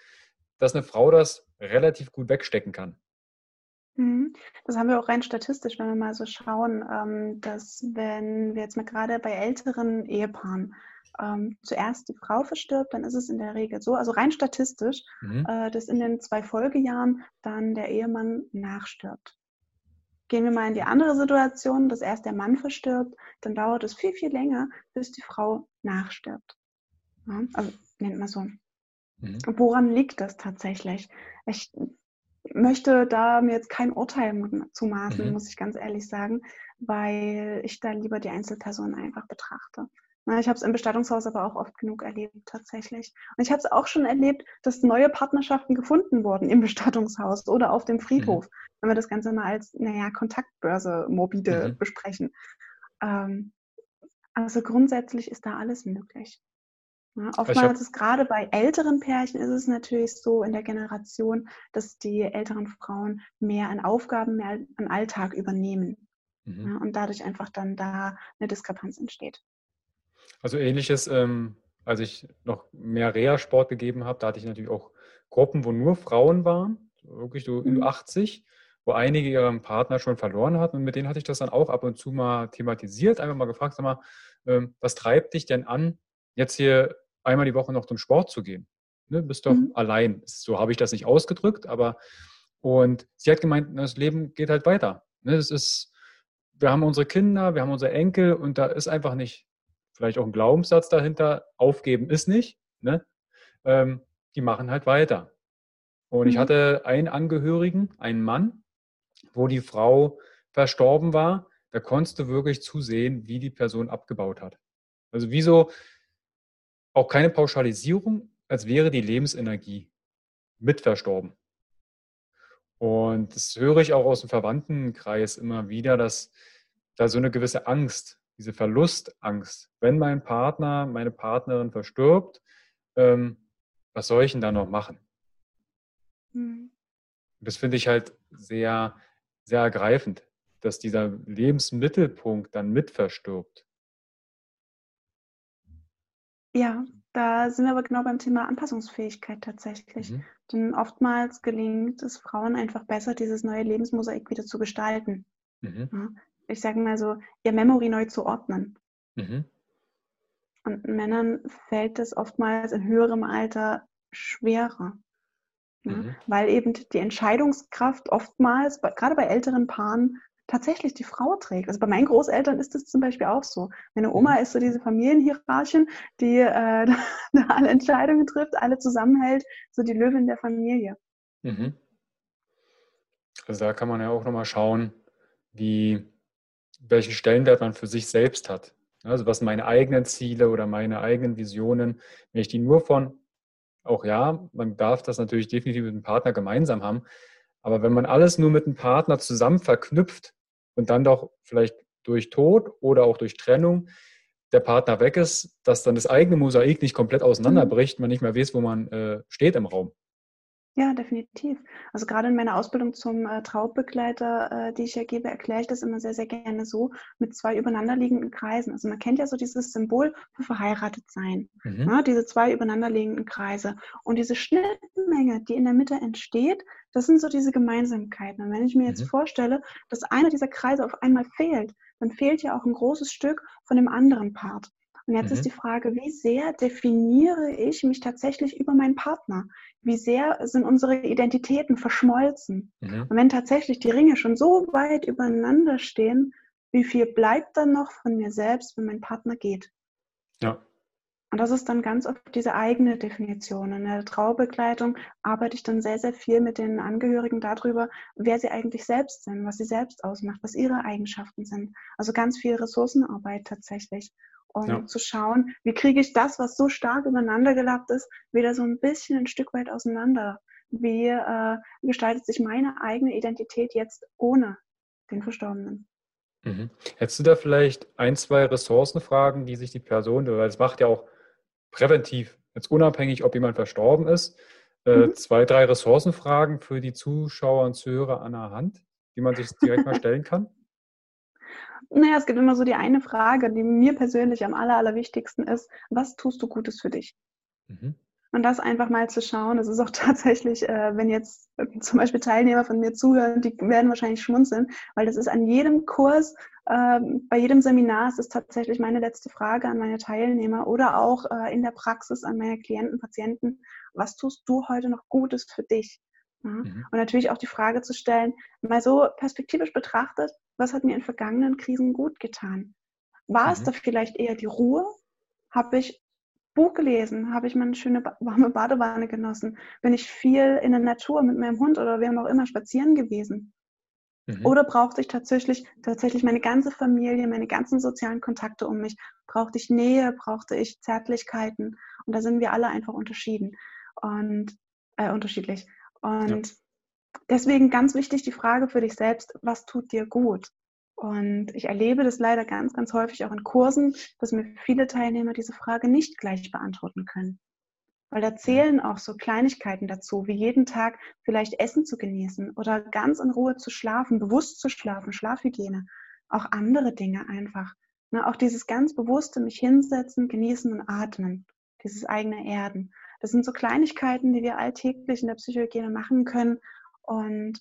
dass eine Frau das relativ gut wegstecken kann. Mhm. Das haben wir auch rein statistisch, wenn wir mal so schauen, ähm, dass wenn wir jetzt mal gerade bei älteren Ehepaaren ähm, zuerst die Frau verstirbt, dann ist es in der Regel so, also rein statistisch, mhm. äh, dass in den zwei Folgejahren dann der Ehemann nachstirbt. Gehen wir mal in die andere Situation, dass erst der Mann verstirbt, dann dauert es viel, viel länger, bis die Frau nachstirbt. Ja, also nennt man so. Mhm. Woran liegt das tatsächlich? Ich möchte da mir jetzt kein Urteil zu maßen, mhm. muss ich ganz ehrlich sagen, weil ich da lieber die Einzelperson einfach betrachte. Ich habe es im Bestattungshaus aber auch oft genug erlebt, tatsächlich. Und ich habe es auch schon erlebt, dass neue Partnerschaften gefunden wurden im Bestattungshaus oder auf dem Friedhof, mhm. wenn wir das Ganze mal als, naja, Kontaktbörse morbide mhm. besprechen. Ähm, also grundsätzlich ist da alles möglich. Ja, oftmals ist gerade bei älteren Pärchen ist es natürlich so in der Generation, dass die älteren Frauen mehr an Aufgaben, mehr an Alltag übernehmen. Mhm. Ja, und dadurch einfach dann da eine Diskrepanz entsteht. Also ähnliches, ähm, als ich noch mehr Reha-Sport gegeben habe, da hatte ich natürlich auch Gruppen, wo nur Frauen waren, wirklich so mhm. über 80, wo einige ihren Partner schon verloren hatten. Und mit denen hatte ich das dann auch ab und zu mal thematisiert, einfach mal gefragt, sag mal, ähm, was treibt dich denn an, jetzt hier einmal die Woche noch zum Sport zu gehen. Ne, bist doch mhm. allein. So habe ich das nicht ausgedrückt, aber und sie hat gemeint, das Leben geht halt weiter. Ne, das ist, wir haben unsere Kinder, wir haben unsere Enkel und da ist einfach nicht vielleicht auch ein Glaubenssatz dahinter, aufgeben ist nicht. Ne? Ähm, die machen halt weiter. Und mhm. ich hatte einen Angehörigen, einen Mann, wo die Frau verstorben war, da konntest du wirklich zusehen, wie die Person abgebaut hat. Also wieso, auch keine Pauschalisierung, als wäre die Lebensenergie mit verstorben. Und das höre ich auch aus dem Verwandtenkreis immer wieder, dass da so eine gewisse Angst, diese Verlustangst, wenn mein Partner, meine Partnerin verstirbt, ähm, was soll ich denn da noch machen? Mhm. Das finde ich halt sehr, sehr ergreifend, dass dieser Lebensmittelpunkt dann mit verstirbt. Ja, da sind wir aber genau beim Thema Anpassungsfähigkeit tatsächlich. Mhm. Denn oftmals gelingt es Frauen einfach besser, dieses neue Lebensmosaik wieder zu gestalten. Mhm. Ich sage mal so, ihr Memory neu zu ordnen. Mhm. Und Männern fällt es oftmals in höherem Alter schwerer. Mhm. Weil eben die Entscheidungskraft oftmals, gerade bei älteren Paaren, tatsächlich die Frau trägt. Also bei meinen Großeltern ist das zum Beispiel auch so. Meine Oma mhm. ist so diese Familienhierarchin, die äh, da alle Entscheidungen trifft, alle zusammenhält, so die Löwin der Familie. Mhm. Also da kann man ja auch nochmal schauen, wie, welchen Stellenwert man für sich selbst hat. Also was meine eigenen Ziele oder meine eigenen Visionen, wenn ich die nur von, auch ja, man darf das natürlich definitiv mit dem Partner gemeinsam haben, aber wenn man alles nur mit einem Partner zusammen verknüpft, und dann doch vielleicht durch Tod oder auch durch Trennung der Partner weg ist, dass dann das eigene Mosaik nicht komplett auseinanderbricht, man nicht mehr weiß, wo man äh, steht im Raum. Ja, definitiv. Also gerade in meiner Ausbildung zum äh, Traubegleiter, äh, die ich ja gebe, erkläre ich das immer sehr, sehr gerne so mit zwei übereinanderliegenden Kreisen. Also man kennt ja so dieses Symbol für verheiratet sein, mhm. ne? diese zwei übereinanderliegenden Kreise. Und diese Schnittmenge, die in der Mitte entsteht, das sind so diese Gemeinsamkeiten. Und wenn ich mir jetzt mhm. vorstelle, dass einer dieser Kreise auf einmal fehlt, dann fehlt ja auch ein großes Stück von dem anderen Part. Und jetzt mhm. ist die Frage, wie sehr definiere ich mich tatsächlich über meinen Partner? Wie sehr sind unsere Identitäten verschmolzen? Mhm. Und wenn tatsächlich die Ringe schon so weit übereinander stehen, wie viel bleibt dann noch von mir selbst, wenn mein Partner geht? Ja. Und das ist dann ganz oft diese eigene Definition. In der Trauerbegleitung arbeite ich dann sehr, sehr viel mit den Angehörigen darüber, wer sie eigentlich selbst sind, was sie selbst ausmacht, was ihre Eigenschaften sind. Also ganz viel Ressourcenarbeit tatsächlich. Um ja. zu schauen, wie kriege ich das, was so stark übereinander gelappt ist, wieder so ein bisschen ein Stück weit auseinander. Wie äh, gestaltet sich meine eigene Identität jetzt ohne den Verstorbenen? Mhm. Hättest du da vielleicht ein, zwei Ressourcenfragen, die sich die Person, weil es macht ja auch präventiv, jetzt unabhängig, ob jemand verstorben ist, äh, mhm. zwei, drei Ressourcenfragen für die Zuschauer und Zuhörer an der Hand, die man sich direkt mal stellen kann? Naja, es gibt immer so die eine Frage, die mir persönlich am aller, allerwichtigsten ist, was tust du Gutes für dich? Mhm. Und das einfach mal zu schauen, das ist auch tatsächlich, äh, wenn jetzt äh, zum Beispiel Teilnehmer von mir zuhören, die werden wahrscheinlich schmunzeln, weil das ist an jedem Kurs, äh, bei jedem Seminar ist es tatsächlich meine letzte Frage an meine Teilnehmer oder auch äh, in der Praxis an meine Klienten, Patienten, was tust du heute noch Gutes für dich? Ja? Mhm. Und natürlich auch die Frage zu stellen, mal so perspektivisch betrachtet, was hat mir in vergangenen Krisen gut getan? War mhm. es da vielleicht eher die Ruhe? Habe ich Buch gelesen? Habe ich mal eine schöne warme Badewanne genossen? Bin ich viel in der Natur mit meinem Hund oder wem auch immer spazieren gewesen? Mhm. Oder brauchte ich tatsächlich, tatsächlich meine ganze Familie, meine ganzen sozialen Kontakte um mich? Brauchte ich Nähe? Brauchte ich Zärtlichkeiten? Und da sind wir alle einfach unterschieden und äh, unterschiedlich. Und ja. Deswegen ganz wichtig die Frage für dich selbst, was tut dir gut? Und ich erlebe das leider ganz, ganz häufig auch in Kursen, dass mir viele Teilnehmer diese Frage nicht gleich beantworten können. Weil da zählen auch so Kleinigkeiten dazu, wie jeden Tag vielleicht Essen zu genießen oder ganz in Ruhe zu schlafen, bewusst zu schlafen, Schlafhygiene, auch andere Dinge einfach. Ne, auch dieses ganz bewusste mich hinsetzen, genießen und atmen, dieses eigene Erden. Das sind so Kleinigkeiten, die wir alltäglich in der Psychohygiene machen können und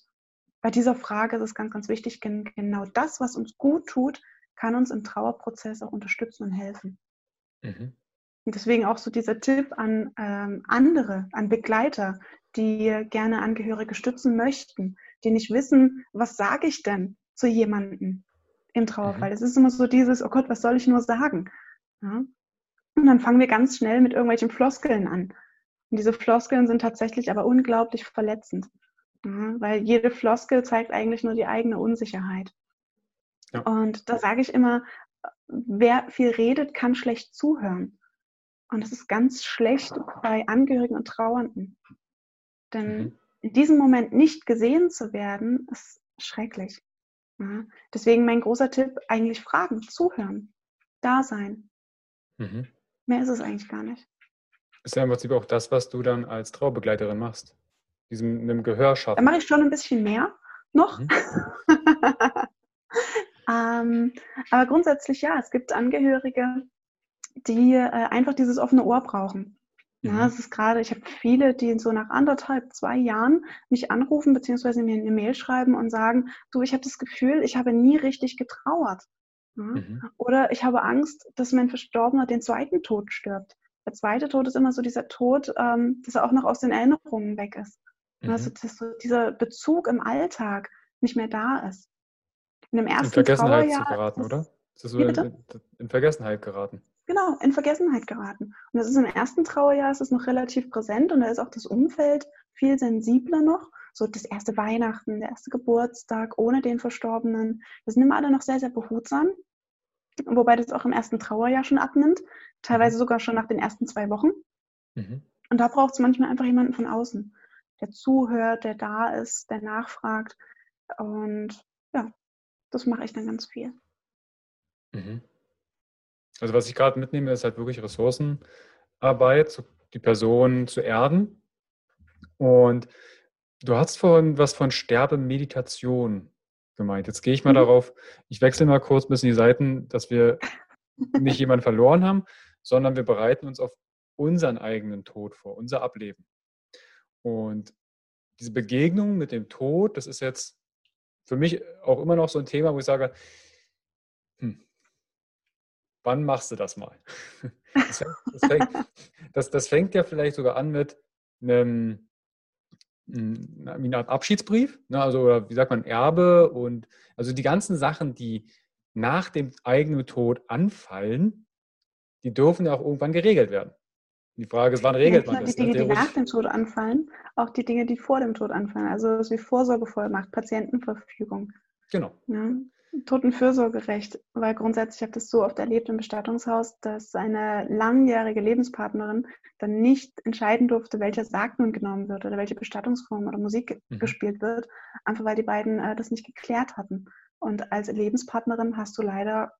bei dieser Frage ist es ganz, ganz wichtig, genau das, was uns gut tut, kann uns im Trauerprozess auch unterstützen und helfen. Mhm. Und deswegen auch so dieser Tipp an ähm, andere, an Begleiter, die gerne Angehörige stützen möchten, die nicht wissen, was sage ich denn zu jemandem im Trauerfall. Mhm. Es ist immer so dieses, oh Gott, was soll ich nur sagen? Ja? Und dann fangen wir ganz schnell mit irgendwelchen Floskeln an. Und diese Floskeln sind tatsächlich aber unglaublich verletzend. Ja, weil jede Floskel zeigt eigentlich nur die eigene Unsicherheit. Ja. Und da sage ich immer, wer viel redet, kann schlecht zuhören. Und das ist ganz schlecht bei Angehörigen und Trauernden. Denn mhm. in diesem Moment nicht gesehen zu werden, ist schrecklich. Ja, deswegen mein großer Tipp, eigentlich fragen, zuhören, da sein. Mhm. Mehr ist es eigentlich gar nicht. Ist ja im Prinzip auch das, was du dann als Traubegleiterin machst diesem einem Gehör schaffen? Da mache ich schon ein bisschen mehr noch. Mhm. ähm, aber grundsätzlich ja, es gibt Angehörige, die äh, einfach dieses offene Ohr brauchen. Ja, mhm. es ist gerade, ich habe viele, die so nach anderthalb, zwei Jahren mich anrufen, beziehungsweise mir eine Mail schreiben und sagen, du, ich habe das Gefühl, ich habe nie richtig getrauert. Ja? Mhm. Oder ich habe Angst, dass mein Verstorbener den zweiten Tod stirbt. Der zweite Tod ist immer so dieser Tod, ähm, dass er auch noch aus den Erinnerungen weg ist. Mhm. Also, dass so dieser Bezug im Alltag nicht mehr da ist. In, dem ersten in Vergessenheit Trauerjahr, geraten, ist, oder? Das so in, in, Vergessenheit geraten? Genau, in Vergessenheit geraten. Und das ist im ersten Trauerjahr ist es noch relativ präsent und da ist auch das Umfeld viel sensibler noch. So das erste Weihnachten, der erste Geburtstag ohne den Verstorbenen. Das sind immer alle noch sehr, sehr behutsam. Wobei das auch im ersten Trauerjahr schon abnimmt. Teilweise mhm. sogar schon nach den ersten zwei Wochen. Mhm. Und da braucht es manchmal einfach jemanden von außen der zuhört, der da ist, der nachfragt. Und ja, das mache ich dann ganz viel. Mhm. Also was ich gerade mitnehme, ist halt wirklich Ressourcenarbeit, die Person zu erden. Und du hast vorhin was von Sterbemeditation gemeint. Jetzt gehe ich mal mhm. darauf, ich wechsle mal kurz ein bisschen die Seiten, dass wir nicht jemanden verloren haben, sondern wir bereiten uns auf unseren eigenen Tod vor, unser Ableben. Und diese Begegnung mit dem Tod, das ist jetzt für mich auch immer noch so ein Thema, wo ich sage, hm, wann machst du das mal? Das fängt, das, fängt, das, das fängt, ja vielleicht sogar an mit einem, hm, einer Art Abschiedsbrief, ne? also wie sagt man, Erbe und also die ganzen Sachen, die nach dem eigenen Tod anfallen, die dürfen ja auch irgendwann geregelt werden. Die Frage ist, wann regelt ja, man das? Die Dinge, die nach dem Tod anfallen, auch die Dinge, die vor dem Tod anfallen. Also das wie Vorsorgevollmacht, Patientenverfügung. Genau. Ja, Totenfürsorgerecht, weil grundsätzlich habe ich das so oft erlebt im Bestattungshaus, dass eine langjährige Lebenspartnerin dann nicht entscheiden durfte, welcher Sarg nun genommen wird oder welche Bestattungsform oder Musik mhm. gespielt wird, einfach weil die beiden äh, das nicht geklärt hatten. Und als Lebenspartnerin hast du leider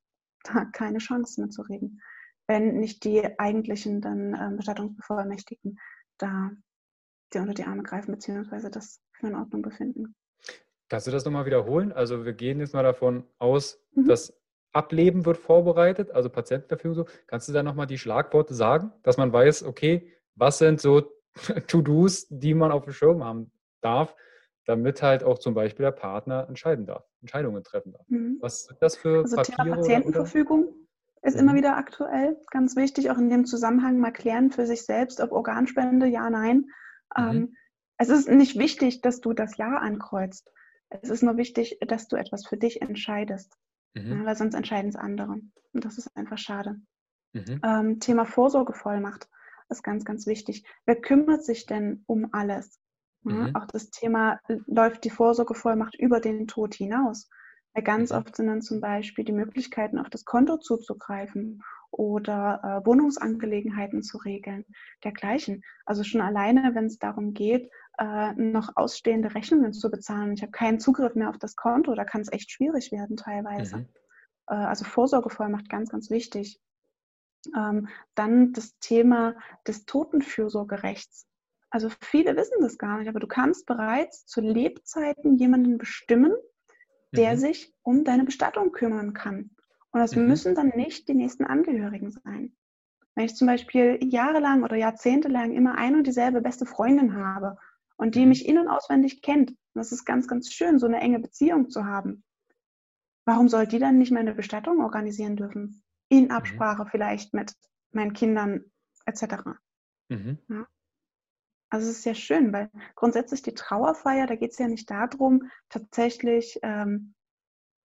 keine Chance mitzureden wenn nicht die eigentlichen dann ähm, Bestattungsbevollmächtigten da dir unter die Arme greifen, beziehungsweise das für in Ordnung befinden. Kannst du das nochmal wiederholen? Also wir gehen jetzt mal davon aus, mhm. dass Ableben wird vorbereitet, also Patientenverfügung so. Kannst du da nochmal die Schlagworte sagen, dass man weiß, okay, was sind so To-Dos, die man auf dem Schirm haben darf, damit halt auch zum Beispiel der Partner entscheiden darf, Entscheidungen treffen darf. Mhm. Was sind das für also Papiere? Thema Patientenverfügung? Ist mhm. immer wieder aktuell. Ganz wichtig, auch in dem Zusammenhang mal klären für sich selbst, ob Organspende, ja, nein. Mhm. Ähm, es ist nicht wichtig, dass du das Ja ankreuzt. Es ist nur wichtig, dass du etwas für dich entscheidest. Mhm. Ja, weil sonst entscheiden es andere. Und das ist einfach schade. Mhm. Ähm, Thema Vorsorgevollmacht ist ganz, ganz wichtig. Wer kümmert sich denn um alles? Ja, mhm. auch das Thema, läuft die Vorsorgevollmacht über den Tod hinaus? Weil ganz mhm. oft sind dann zum Beispiel die Möglichkeiten, auf das Konto zuzugreifen oder äh, Wohnungsangelegenheiten zu regeln, dergleichen. Also schon alleine, wenn es darum geht, äh, noch ausstehende Rechnungen zu bezahlen. Ich habe keinen Zugriff mehr auf das Konto, da kann es echt schwierig werden teilweise. Mhm. Äh, also Vorsorgevollmacht ganz, ganz wichtig. Ähm, dann das Thema des Totenfürsorgerechts. Also viele wissen das gar nicht, aber du kannst bereits zu Lebzeiten jemanden bestimmen, der mhm. sich um deine Bestattung kümmern kann. Und das mhm. müssen dann nicht die nächsten Angehörigen sein. Wenn ich zum Beispiel jahrelang oder jahrzehntelang immer ein und dieselbe beste Freundin habe und die mhm. mich in- und auswendig kennt, das ist ganz, ganz schön, so eine enge Beziehung zu haben. Warum soll die dann nicht meine Bestattung organisieren dürfen? In mhm. Absprache mhm. vielleicht mit meinen Kindern etc. Mhm. Ja. Also es ist sehr schön, weil grundsätzlich die Trauerfeier, da geht es ja nicht darum, tatsächlich ähm,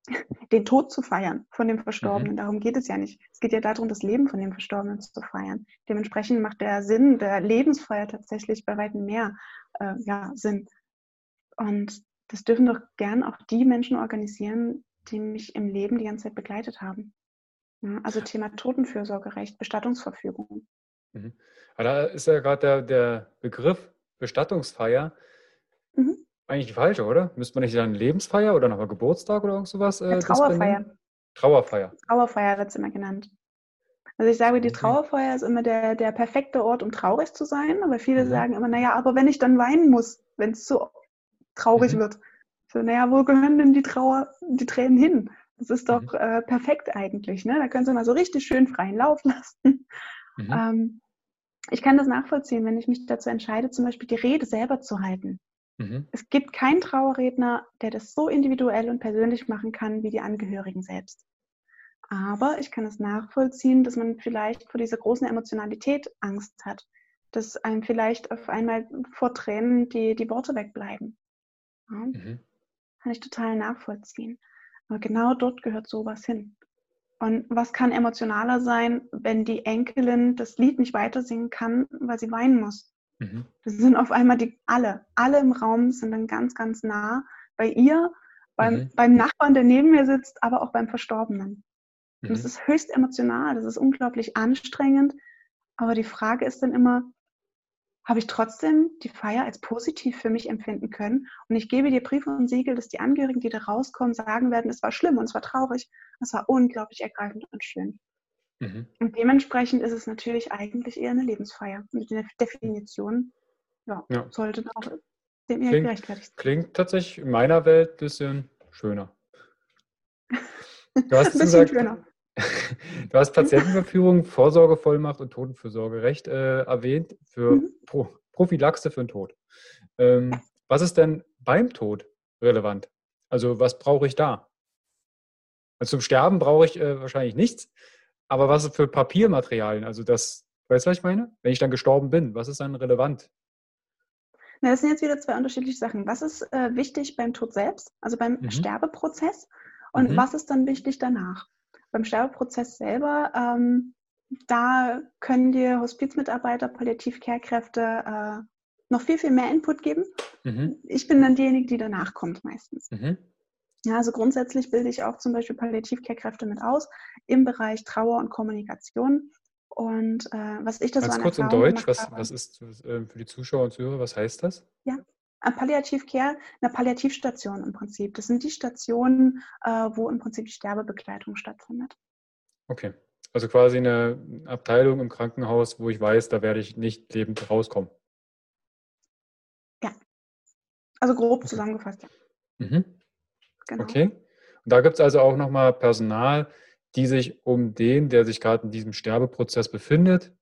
den Tod zu feiern von dem Verstorbenen. Mhm. Darum geht es ja nicht. Es geht ja darum, das Leben von dem Verstorbenen zu feiern. Dementsprechend macht der Sinn der Lebensfeier tatsächlich bei weitem mehr äh, ja, Sinn. Und das dürfen doch gern auch die Menschen organisieren, die mich im Leben die ganze Zeit begleitet haben. Ja, also Thema Totenfürsorgerecht, Bestattungsverfügung. Mhm. da ist ja gerade der, der Begriff Bestattungsfeier mhm. eigentlich die falsche, oder? Müsste man nicht dann Lebensfeier oder nochmal Geburtstag oder irgend sowas? Äh, Trauerfeier. Trauerfeier. Trauerfeier wird es immer genannt. Also ich sage, die Trauerfeier ist immer der, der perfekte Ort, um traurig zu sein. Aber viele mhm. sagen immer, naja, aber wenn ich dann weinen muss, wenn es so traurig mhm. wird. So, naja, wo gehören denn die Trauer, die Tränen hin? Das ist doch mhm. äh, perfekt eigentlich. Ne? Da können Sie mal so richtig schön freien Lauf lassen. Mhm. Ähm, ich kann das nachvollziehen, wenn ich mich dazu entscheide, zum Beispiel die Rede selber zu halten. Mhm. Es gibt keinen Trauerredner, der das so individuell und persönlich machen kann wie die Angehörigen selbst. Aber ich kann es nachvollziehen, dass man vielleicht vor dieser großen Emotionalität Angst hat, dass einem vielleicht auf einmal vor Tränen die, die Worte wegbleiben. Ja? Mhm. Kann ich total nachvollziehen. Aber genau dort gehört sowas hin. Und was kann emotionaler sein, wenn die Enkelin das Lied nicht weiter singen kann, weil sie weinen muss? Mhm. Das sind auf einmal die alle, alle im Raum sind dann ganz, ganz nah bei ihr, beim, mhm. beim Nachbarn, der neben mir sitzt, aber auch beim Verstorbenen. Mhm. Und das ist höchst emotional, das ist unglaublich anstrengend. Aber die Frage ist dann immer, habe ich trotzdem die Feier als positiv für mich empfinden können. Und ich gebe dir Briefe und Siegel, dass die Angehörigen, die da rauskommen, sagen werden, es war schlimm und es war traurig, es war unglaublich ergreifend und schön. Mhm. Und dementsprechend ist es natürlich eigentlich eher eine Lebensfeier. Und die Definition ja, ja. sollte auch dem eher gerechtfertigt sein. Klingt tatsächlich in meiner Welt ein bisschen schöner. Du hast ein bisschen gesagt, schöner. Du hast Patientenverfügung, Vorsorgevollmacht und Totenfürsorgerecht äh, erwähnt für mhm. Pro Prophylaxe für den Tod. Ähm, was ist denn beim Tod relevant? Also was brauche ich da? Also zum Sterben brauche ich äh, wahrscheinlich nichts, aber was für Papiermaterialien? Also das, weißt du, was ich meine? Wenn ich dann gestorben bin, was ist dann relevant? Na, das sind jetzt wieder zwei unterschiedliche Sachen. Was ist äh, wichtig beim Tod selbst, also beim mhm. Sterbeprozess? Und mhm. was ist dann wichtig danach? Beim Sterbeprozess selber ähm, da können dir Hospizmitarbeiter, Palliativ-Care-Kräfte äh, noch viel, viel mehr Input geben. Mhm. Ich bin dann diejenige, die danach kommt meistens. Mhm. Ja, also grundsätzlich bilde ich auch zum Beispiel Palliativ-Care-Kräfte mit aus im Bereich Trauer und Kommunikation. Und äh, was ich das Ganz kurz in Deutsch, was, was ist äh, für die Zuschauer und Zuhörer, was heißt das? Ja, Palliativ Care, eine Palliativstation im Prinzip. Das sind die Stationen, äh, wo im Prinzip die Sterbebegleitung stattfindet. Okay, also quasi eine Abteilung im Krankenhaus, wo ich weiß, da werde ich nicht lebend rauskommen. Ja, also grob okay. zusammengefasst. Ja. Mhm. Genau. Okay, und da gibt es also auch nochmal Personal, die sich um den, der sich gerade in diesem Sterbeprozess befindet,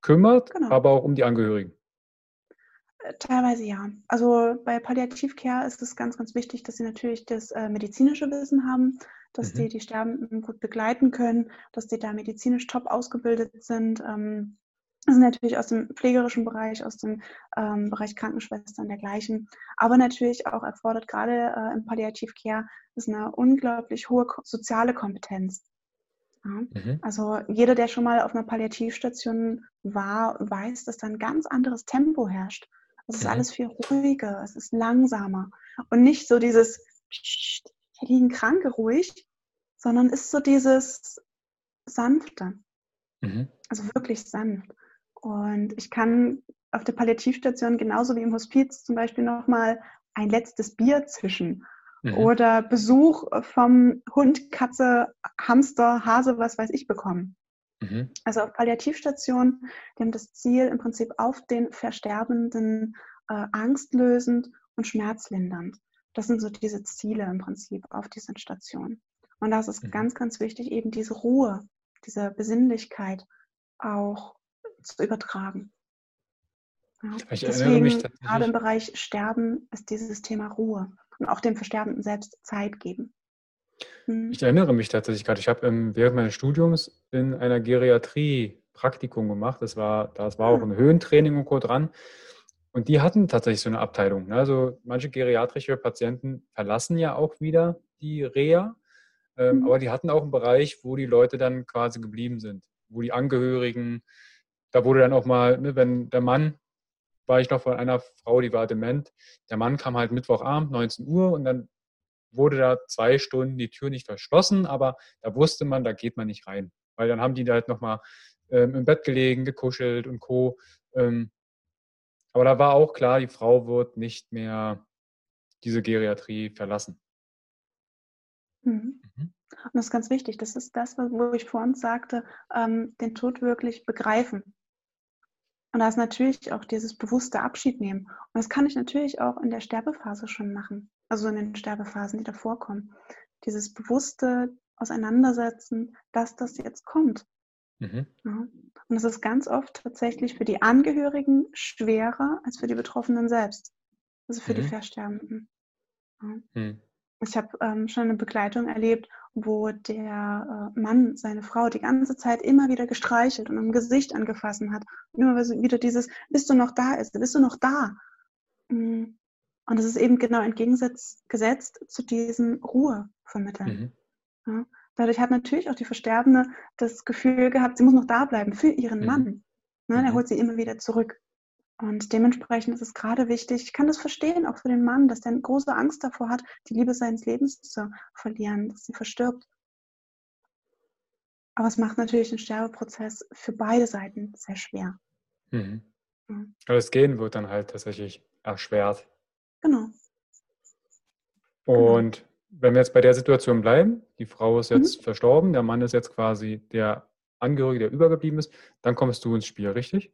kümmert, genau. aber auch um die Angehörigen. Teilweise ja. Also bei Palliativcare ist es ganz, ganz wichtig, dass sie natürlich das äh, medizinische Wissen haben, dass mhm. die die Sterbenden gut begleiten können, dass die da medizinisch top ausgebildet sind. Ähm, das sind natürlich aus dem pflegerischen Bereich, aus dem ähm, Bereich Krankenschwestern dergleichen. Aber natürlich auch erfordert gerade äh, im Palliativcare ist eine unglaublich hohe soziale Kompetenz. Ja. Mhm. Also jeder, der schon mal auf einer Palliativstation war, weiß, dass da ein ganz anderes Tempo herrscht. Es ist mhm. alles viel ruhiger, es ist langsamer und nicht so dieses hier liegen Kranke ruhig, sondern ist so dieses sanfte. Mhm. Also wirklich sanft. Und ich kann auf der Palliativstation genauso wie im Hospiz zum Beispiel nochmal ein letztes Bier zwischen mhm. oder Besuch vom Hund, Katze, Hamster, Hase, was weiß ich bekommen. Mhm. Also auf Palliativstationen, die haben das Ziel im Prinzip auf den Versterbenden äh, angstlösend und schmerzlindernd. Das sind so diese Ziele im Prinzip auf diesen Stationen. Und das ist mhm. ganz, ganz wichtig, eben diese Ruhe, diese Besinnlichkeit auch zu übertragen. Ja. Deswegen, gerade im Bereich Sterben, ist dieses Thema Ruhe und auch dem Versterbenden selbst Zeit geben. Hm. Ich erinnere mich tatsächlich gerade, ich habe ähm, während meines Studiums in einer Geriatrie Praktikum gemacht. Das war, das war auch ah. ein Höhentraining und Co. dran. Und die hatten tatsächlich so eine Abteilung. Ne? Also manche geriatrische Patienten verlassen ja auch wieder die Reha, ähm, mhm. aber die hatten auch einen Bereich, wo die Leute dann quasi geblieben sind, wo die Angehörigen da wurde dann auch mal, ne, wenn der Mann, war ich noch von einer Frau, die war dement, der Mann kam halt Mittwochabend, 19 Uhr und dann wurde da zwei Stunden die Tür nicht verschlossen, aber da wusste man, da geht man nicht rein. Weil dann haben die da halt nochmal ähm, im Bett gelegen, gekuschelt und Co. Ähm, aber da war auch klar, die Frau wird nicht mehr diese Geriatrie verlassen. Mhm. Mhm. Und das ist ganz wichtig. Das ist das, wo ich vor uns sagte, ähm, den Tod wirklich begreifen. Und da ist natürlich auch dieses bewusste Abschied nehmen. Und das kann ich natürlich auch in der Sterbephase schon machen. Also in den Sterbephasen, die davor kommen. Dieses bewusste Auseinandersetzen, dass das jetzt kommt. Mhm. Ja. Und es ist ganz oft tatsächlich für die Angehörigen schwerer als für die Betroffenen selbst. Also für mhm. die Versterbenden. Ja. Mhm. Ich habe ähm, schon eine Begleitung erlebt, wo der äh, Mann seine Frau die ganze Zeit immer wieder gestreichelt und am Gesicht angefasst hat. Und immer wieder dieses, bist du noch da ist, bist du noch da? Mm. Und das ist eben genau entgegengesetzt zu diesem Ruhe vermitteln. Mhm. Ja? Dadurch hat natürlich auch die Versterbende das Gefühl gehabt, sie muss noch da bleiben für ihren mhm. Mann. Ne? Der mhm. holt sie immer wieder zurück. Und dementsprechend ist es gerade wichtig, ich kann das verstehen, auch für den Mann, dass der eine große Angst davor hat, die Liebe seines Lebens zu verlieren, dass sie verstirbt. Aber es macht natürlich den Sterbeprozess für beide Seiten sehr schwer. Mhm. Ja. Aber das Gehen wird dann halt tatsächlich erschwert. Genau. Und genau. wenn wir jetzt bei der Situation bleiben, die Frau ist jetzt mhm. verstorben, der Mann ist jetzt quasi der Angehörige, der übergeblieben ist, dann kommst du ins Spiel, richtig?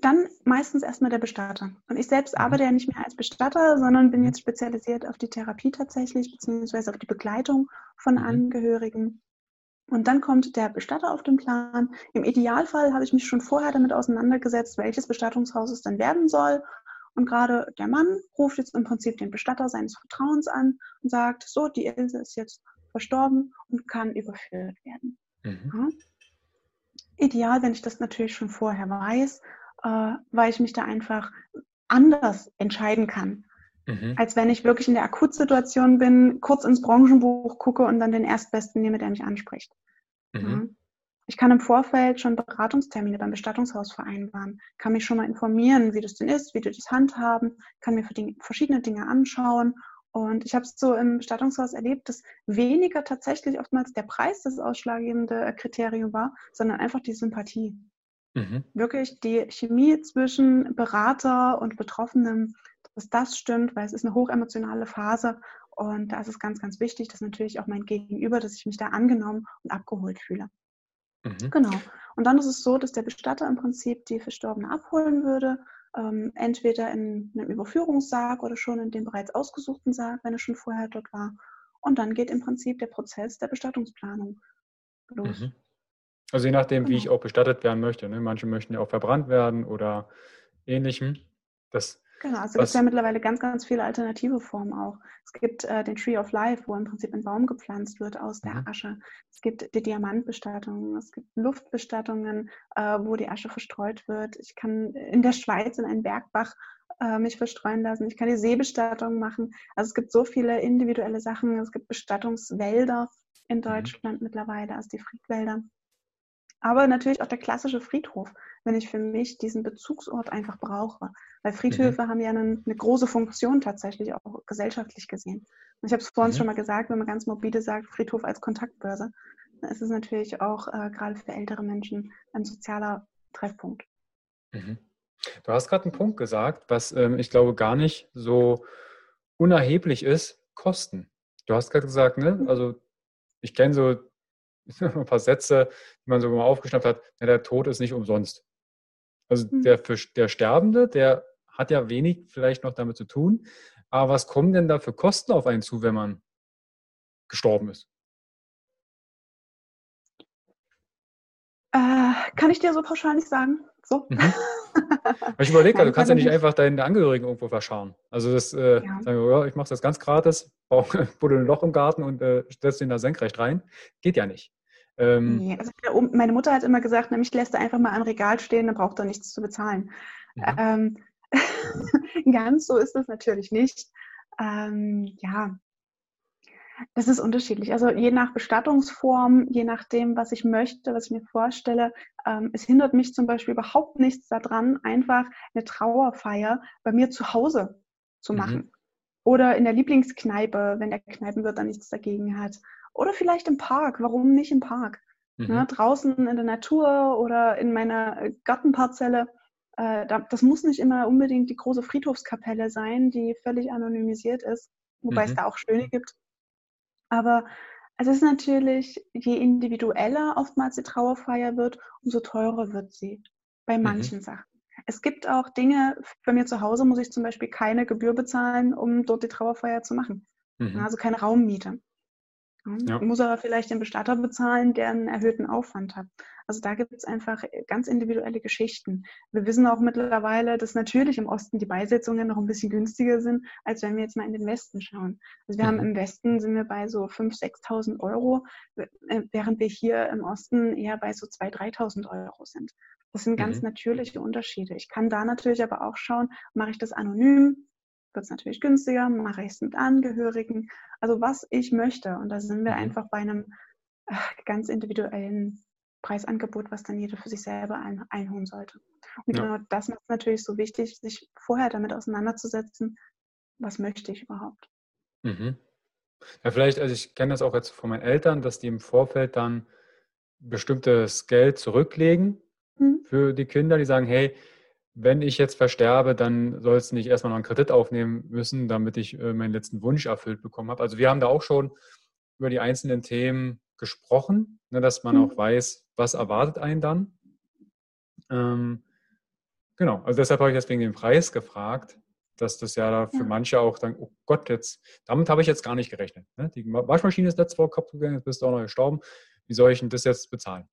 dann meistens erstmal der Bestatter. Und ich selbst mhm. arbeite ja nicht mehr als Bestatter, sondern bin mhm. jetzt spezialisiert auf die Therapie tatsächlich, beziehungsweise auf die Begleitung von mhm. Angehörigen. Und dann kommt der Bestatter auf den Plan. Im Idealfall habe ich mich schon vorher damit auseinandergesetzt, welches Bestattungshaus es dann werden soll. Und gerade der Mann ruft jetzt im Prinzip den Bestatter seines Vertrauens an und sagt, so, die Ilse ist jetzt verstorben und kann überführt werden. Mhm. Ja. Ideal, wenn ich das natürlich schon vorher weiß, äh, weil ich mich da einfach anders entscheiden kann. Mhm. Als wenn ich wirklich in der Akutsituation bin, kurz ins Branchenbuch gucke und dann den Erstbesten nehme, der mich anspricht. Mhm. Ich kann im Vorfeld schon Beratungstermine beim Bestattungshaus vereinbaren, kann mich schon mal informieren, wie das denn ist, wie die das handhaben, kann mir verschiedene Dinge anschauen. Und ich habe es so im Bestattungshaus erlebt, dass weniger tatsächlich oftmals der Preis das ausschlaggebende Kriterium war, sondern einfach die Sympathie. Mhm. Wirklich die Chemie zwischen Berater und Betroffenem, dass das stimmt, weil es ist eine hochemotionale Phase und da ist es ganz, ganz wichtig, dass natürlich auch mein Gegenüber, dass ich mich da angenommen und abgeholt fühle. Mhm. Genau. Und dann ist es so, dass der Bestatter im Prinzip die Verstorbene abholen würde, ähm, entweder in einem Überführungssarg oder schon in dem bereits ausgesuchten Sarg, wenn er schon vorher dort war. Und dann geht im Prinzip der Prozess der Bestattungsplanung los. Mhm. Also je nachdem, genau. wie ich auch bestattet werden möchte. Ne? Manche möchten ja auch verbrannt werden oder ähnlichem. Das Genau, also es gibt ja mittlerweile ganz, ganz viele alternative Formen auch. Es gibt äh, den Tree of Life, wo im Prinzip ein Baum gepflanzt wird aus der mhm. Asche. Es gibt die Diamantbestattung, es gibt Luftbestattungen, äh, wo die Asche verstreut wird. Ich kann in der Schweiz in einen Bergbach äh, mich verstreuen lassen. Ich kann die Seebestattung machen. Also es gibt so viele individuelle Sachen. Es gibt Bestattungswälder in mhm. Deutschland mhm. mittlerweile, also die Friedwälder. Aber natürlich auch der klassische Friedhof, wenn ich für mich diesen Bezugsort einfach brauche. Weil Friedhöfe mhm. haben ja eine, eine, große Funktion tatsächlich auch gesellschaftlich gesehen. Und ich habe es vorhin mhm. schon mal gesagt, wenn man ganz morbide sagt, Friedhof als Kontaktbörse, dann ist es natürlich auch äh, gerade für ältere Menschen ein sozialer Treffpunkt. Mhm. Du hast gerade einen Punkt gesagt, was ähm, ich glaube gar nicht so unerheblich ist, Kosten. Du hast gerade gesagt, ne? Mhm. also ich kenne so ein paar Sätze, die man so mal aufgeschnappt hat, ja, der Tod ist nicht umsonst. Also mhm. der, der Sterbende, der hat ja wenig vielleicht noch damit zu tun. Aber was kommen denn da für Kosten auf einen zu, wenn man gestorben ist? Äh, kann ich dir so pauschal nicht sagen. So. Mhm. Ich überlege gerade, du kannst ja nicht einfach deine Angehörigen irgendwo verschauen. Also das, äh, ja. sagen wir, ja, ich mache das ganz gratis, baue ein Loch im Garten und äh, setze den da senkrecht rein. Geht ja nicht. Ähm, nee, also meine Mutter hat immer gesagt, nämlich lässt er einfach mal am Regal stehen, dann braucht er nichts zu bezahlen. Ja. Ähm, ganz so ist das natürlich nicht. Ähm, ja, das ist unterschiedlich. Also je nach Bestattungsform, je nachdem, was ich möchte, was ich mir vorstelle. Ähm, es hindert mich zum Beispiel überhaupt nichts daran, einfach eine Trauerfeier bei mir zu Hause zu mhm. machen. Mhm. Oder in der Lieblingskneipe, wenn der Kneipenwirt da nichts dagegen hat. Oder vielleicht im Park. Warum nicht im Park? Mhm. Ne, draußen in der Natur oder in meiner äh, Gartenparzelle. Äh, da, das muss nicht immer unbedingt die große Friedhofskapelle sein, die völlig anonymisiert ist, wobei mhm. es da auch schöne gibt. Aber es ist natürlich, je individueller oftmals die Trauerfeier wird, umso teurer wird sie bei mhm. manchen mhm. Sachen. Es gibt auch Dinge, bei mir zu Hause muss ich zum Beispiel keine Gebühr bezahlen, um dort die Trauerfeier zu machen. Mhm. Also keine Raummiete. Ja. Muss aber vielleicht den Bestatter bezahlen, der einen erhöhten Aufwand hat. Also da gibt es einfach ganz individuelle Geschichten. Wir wissen auch mittlerweile, dass natürlich im Osten die Beisetzungen noch ein bisschen günstiger sind, als wenn wir jetzt mal in den Westen schauen. Also wir mhm. haben im Westen sind wir bei so 5.000, 6.000 Euro, äh, während wir hier im Osten eher bei so 2.000, 3.000 Euro sind. Das sind ganz mhm. natürliche Unterschiede. Ich kann da natürlich aber auch schauen, mache ich das anonym, wird es natürlich günstiger, mache ich es mit Angehörigen, also was ich möchte. Und da sind wir mhm. einfach bei einem ganz individuellen Preisangebot, was dann jeder für sich selber ein, einholen sollte. Und ja. genau das macht es natürlich so wichtig, sich vorher damit auseinanderzusetzen, was möchte ich überhaupt. Mhm. Ja, vielleicht, also ich kenne das auch jetzt von meinen Eltern, dass die im Vorfeld dann bestimmtes Geld zurücklegen mhm. für die Kinder, die sagen, hey, wenn ich jetzt versterbe, dann soll es nicht erstmal noch einen Kredit aufnehmen müssen, damit ich äh, meinen letzten Wunsch erfüllt bekommen habe. Also wir haben da auch schon über die einzelnen Themen gesprochen, ne, dass man mhm. auch weiß, was erwartet einen dann. Ähm, genau, also deshalb habe ich deswegen den Preis gefragt, dass das ja für ja. manche auch dann, oh Gott, jetzt, damit habe ich jetzt gar nicht gerechnet. Ne? Die Waschmaschine ist letzte Woche kaputt gegangen, jetzt bist du auch noch gestorben. Wie soll ich denn das jetzt bezahlen?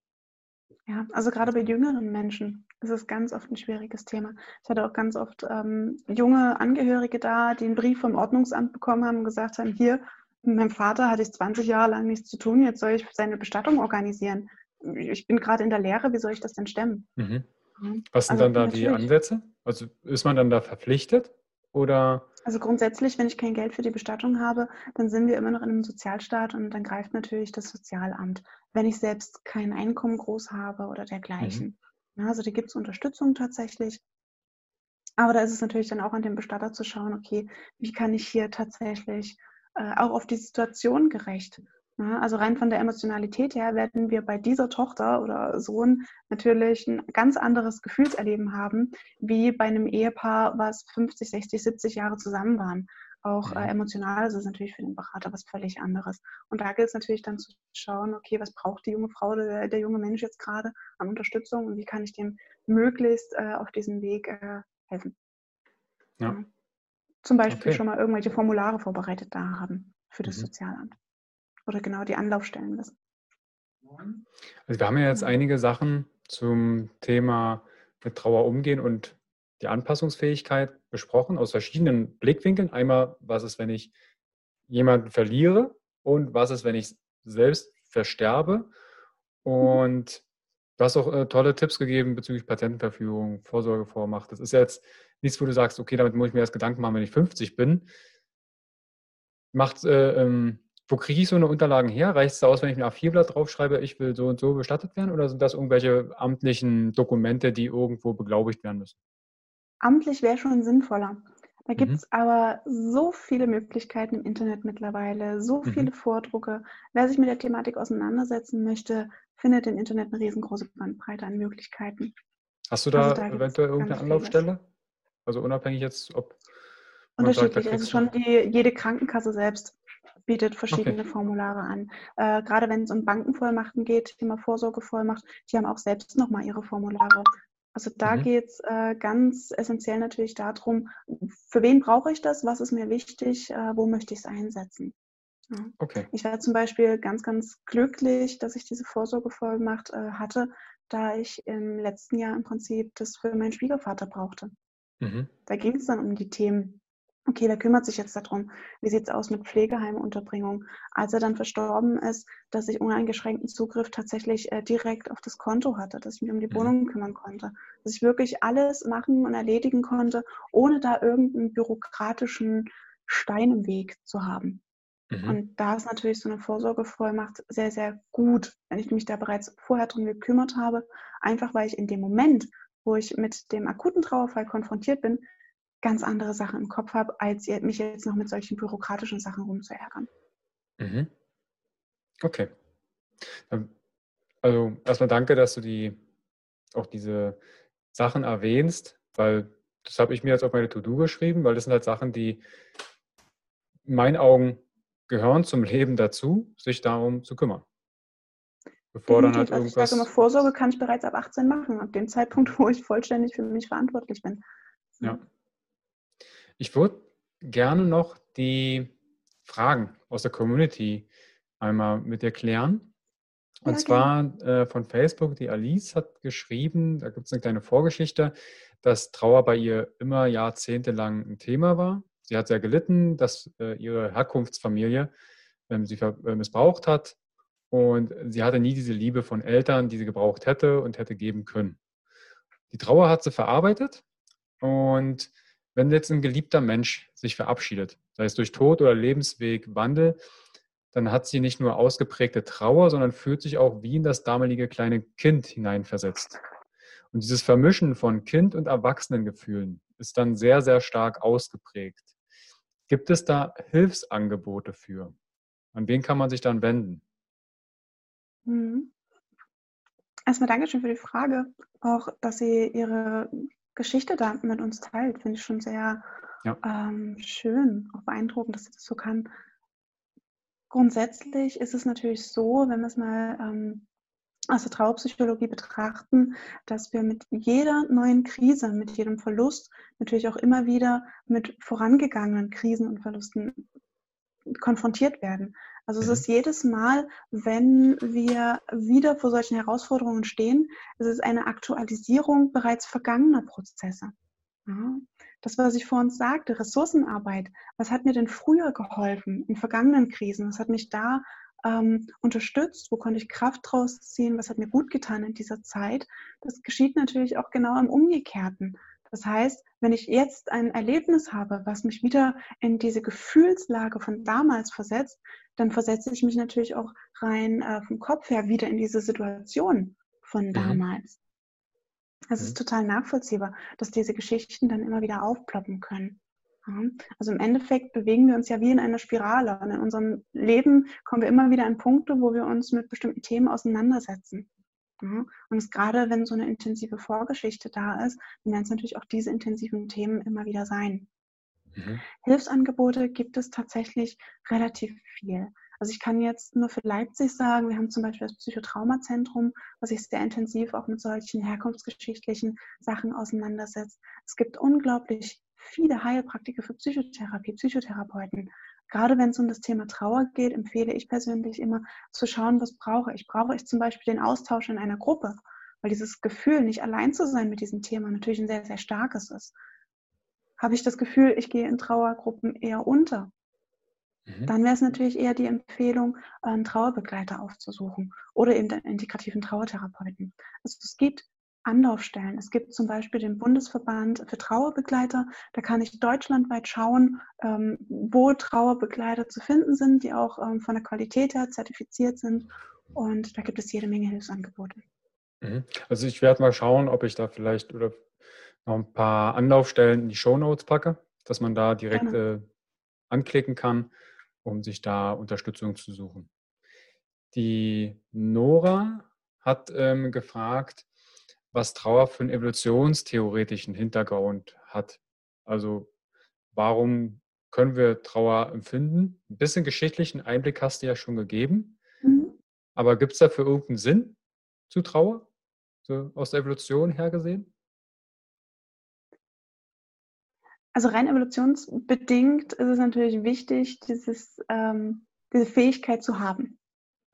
Ja, also gerade bei jüngeren Menschen ist es ganz oft ein schwieriges Thema. Ich hatte auch ganz oft ähm, junge Angehörige da, die einen Brief vom Ordnungsamt bekommen haben und gesagt haben, hier, mit meinem Vater hatte ich 20 Jahre lang nichts zu tun, jetzt soll ich seine Bestattung organisieren. Ich bin gerade in der Lehre, wie soll ich das denn stemmen? Mhm. Was sind also dann da die Ansätze? Also ist man dann da verpflichtet? Oder? Also grundsätzlich, wenn ich kein Geld für die Bestattung habe, dann sind wir immer noch in einem Sozialstaat und dann greift natürlich das Sozialamt, wenn ich selbst kein Einkommen groß habe oder dergleichen. Mhm. Ja, also da gibt es Unterstützung tatsächlich. Aber da ist es natürlich dann auch an dem Bestatter zu schauen, okay, wie kann ich hier tatsächlich äh, auch auf die Situation gerecht ja, also rein von der Emotionalität her werden wir bei dieser Tochter oder Sohn natürlich ein ganz anderes Gefühlserleben haben, wie bei einem Ehepaar, was 50, 60, 70 Jahre zusammen waren. Auch äh, mhm. emotional ist es natürlich für den Berater was völlig anderes. Und da gilt es natürlich dann zu schauen, okay, was braucht die junge Frau, der, der junge Mensch jetzt gerade an Unterstützung und wie kann ich dem möglichst äh, auf diesem Weg äh, helfen. Ja. ja. Zum Beispiel okay. schon mal irgendwelche Formulare vorbereitet da haben für das mhm. Sozialamt oder genau die Anlaufstellen wissen. Also wir haben ja jetzt einige Sachen zum Thema mit Trauer umgehen und die Anpassungsfähigkeit besprochen aus verschiedenen Blickwinkeln. Einmal, was ist, wenn ich jemanden verliere und was ist, wenn ich selbst versterbe. Und du hast auch äh, tolle Tipps gegeben bezüglich Patentenverfügung, Vorsorgevormacht. Das ist jetzt nichts, wo du sagst, okay, damit muss ich mir erst Gedanken machen, wenn ich 50 bin. Macht äh, ähm, wo kriege ich so eine Unterlagen her? Reicht es aus, wenn ich ein A4-Blatt draufschreibe, ich will so und so bestattet werden? Oder sind das irgendwelche amtlichen Dokumente, die irgendwo beglaubigt werden müssen? Amtlich wäre schon sinnvoller. Da gibt es mhm. aber so viele Möglichkeiten im Internet mittlerweile, so mhm. viele Vordrucke. Wer sich mit der Thematik auseinandersetzen möchte, findet im Internet eine riesengroße Bandbreite an Möglichkeiten. Hast du da, also da eventuell irgendeine Anlaufstelle? Also unabhängig jetzt, ob. Unterschiedlich. Sagt, also schon die, jede Krankenkasse selbst bietet verschiedene okay. Formulare an. Äh, gerade wenn es um Bankenvollmachten geht, Thema Vorsorgevollmacht, die haben auch selbst nochmal ihre Formulare. Also da mhm. geht es äh, ganz essentiell natürlich darum, für wen brauche ich das, was ist mir wichtig, äh, wo möchte ich es einsetzen. Ja. Okay. Ich war zum Beispiel ganz, ganz glücklich, dass ich diese Vorsorgevollmacht äh, hatte, da ich im letzten Jahr im Prinzip das für meinen Schwiegervater brauchte. Mhm. Da ging es dann um die Themen okay, wer kümmert sich jetzt darum? Wie sieht es aus mit Pflegeheimunterbringung? Als er dann verstorben ist, dass ich uneingeschränkten Zugriff tatsächlich äh, direkt auf das Konto hatte, dass ich mich um die mhm. Wohnung kümmern konnte, dass ich wirklich alles machen und erledigen konnte, ohne da irgendeinen bürokratischen Stein im Weg zu haben. Mhm. Und da ist natürlich so eine Vorsorgevollmacht sehr, sehr gut, wenn ich mich da bereits vorher drum gekümmert habe, einfach weil ich in dem Moment, wo ich mit dem akuten Trauerfall konfrontiert bin, ganz andere Sachen im Kopf habe, als mich jetzt noch mit solchen bürokratischen Sachen rumzuärgern. Mhm. Okay. Also erstmal danke, dass du die auch diese Sachen erwähnst, weil das habe ich mir jetzt auf meine To-Do geschrieben, weil das sind halt Sachen, die in meinen Augen gehören zum Leben dazu, sich darum zu kümmern. Bevor dann halt irgendwas. Also ich sage immer, Vorsorge kann ich bereits ab 18 machen, ab dem Zeitpunkt, wo ich vollständig für mich verantwortlich bin. Ja. Ich würde gerne noch die Fragen aus der Community einmal mit dir klären. Und ja, zwar äh, von Facebook, die Alice hat geschrieben, da gibt es eine kleine Vorgeschichte, dass Trauer bei ihr immer jahrzehntelang ein Thema war. Sie hat sehr gelitten, dass äh, ihre Herkunftsfamilie ähm, sie äh, missbraucht hat und sie hatte nie diese Liebe von Eltern, die sie gebraucht hätte und hätte geben können. Die Trauer hat sie verarbeitet und wenn jetzt ein geliebter Mensch sich verabschiedet, sei es durch Tod oder Lebenswegwandel, dann hat sie nicht nur ausgeprägte Trauer, sondern fühlt sich auch wie in das damalige kleine Kind hineinversetzt. Und dieses Vermischen von Kind- und Erwachsenengefühlen ist dann sehr, sehr stark ausgeprägt. Gibt es da Hilfsangebote für? An wen kann man sich dann wenden? Mhm. Erstmal Dankeschön für die Frage. Auch, dass Sie Ihre Geschichte da mit uns teilt, finde ich schon sehr ja. ähm, schön, auch beeindruckend, dass sie das so kann. Grundsätzlich ist es natürlich so, wenn wir es mal ähm, aus der Trauerpsychologie betrachten, dass wir mit jeder neuen Krise, mit jedem Verlust natürlich auch immer wieder mit vorangegangenen Krisen und Verlusten konfrontiert werden. Also es mhm. ist jedes Mal, wenn wir wieder vor solchen Herausforderungen stehen, es ist eine Aktualisierung bereits vergangener Prozesse. Ja. Das, was ich vor uns sagte, Ressourcenarbeit, was hat mir denn früher geholfen in vergangenen Krisen? Was hat mich da ähm, unterstützt? Wo konnte ich Kraft draus ziehen? Was hat mir gut getan in dieser Zeit? Das geschieht natürlich auch genau im Umgekehrten Das heißt, wenn ich jetzt ein Erlebnis habe, was mich wieder in diese Gefühlslage von damals versetzt, dann versetze ich mich natürlich auch rein äh, vom Kopf her wieder in diese Situation von mhm. damals. Es mhm. ist total nachvollziehbar, dass diese Geschichten dann immer wieder aufploppen können. Also im Endeffekt bewegen wir uns ja wie in einer Spirale und in unserem Leben kommen wir immer wieder an Punkte, wo wir uns mit bestimmten Themen auseinandersetzen. Und es gerade, wenn so eine intensive Vorgeschichte da ist, dann werden es natürlich auch diese intensiven Themen immer wieder sein. Mhm. Hilfsangebote gibt es tatsächlich relativ viel. Also ich kann jetzt nur für Leipzig sagen, wir haben zum Beispiel das Psychotraumazentrum, was sich sehr intensiv auch mit solchen herkunftsgeschichtlichen Sachen auseinandersetzt. Es gibt unglaublich viele Heilpraktiker für Psychotherapie, Psychotherapeuten. Gerade wenn es um das Thema Trauer geht, empfehle ich persönlich immer zu schauen, was brauche ich. Brauche ich zum Beispiel den Austausch in einer Gruppe, weil dieses Gefühl, nicht allein zu sein mit diesem Thema, natürlich ein sehr, sehr starkes ist. Habe ich das Gefühl, ich gehe in Trauergruppen eher unter, Mhm. Dann wäre es natürlich eher die Empfehlung, einen Trauerbegleiter aufzusuchen oder eben einen integrativen Trauertherapeuten. Also es gibt Anlaufstellen. Es gibt zum Beispiel den Bundesverband für Trauerbegleiter. Da kann ich deutschlandweit schauen, ähm, wo Trauerbegleiter zu finden sind, die auch ähm, von der Qualität her zertifiziert sind. Und da gibt es jede Menge Hilfsangebote. Mhm. Also ich werde mal schauen, ob ich da vielleicht oder noch ein paar Anlaufstellen in die Show Notes packe, dass man da direkt äh, anklicken kann um sich da Unterstützung zu suchen. Die Nora hat ähm, gefragt, was Trauer für einen evolutionstheoretischen Hintergrund hat. Also warum können wir Trauer empfinden? Ein bisschen geschichtlichen Einblick hast du ja schon gegeben. Mhm. Aber gibt es dafür irgendeinen Sinn zu Trauer, so aus der Evolution her gesehen? Also rein evolutionsbedingt ist es natürlich wichtig, dieses, ähm, diese Fähigkeit zu haben.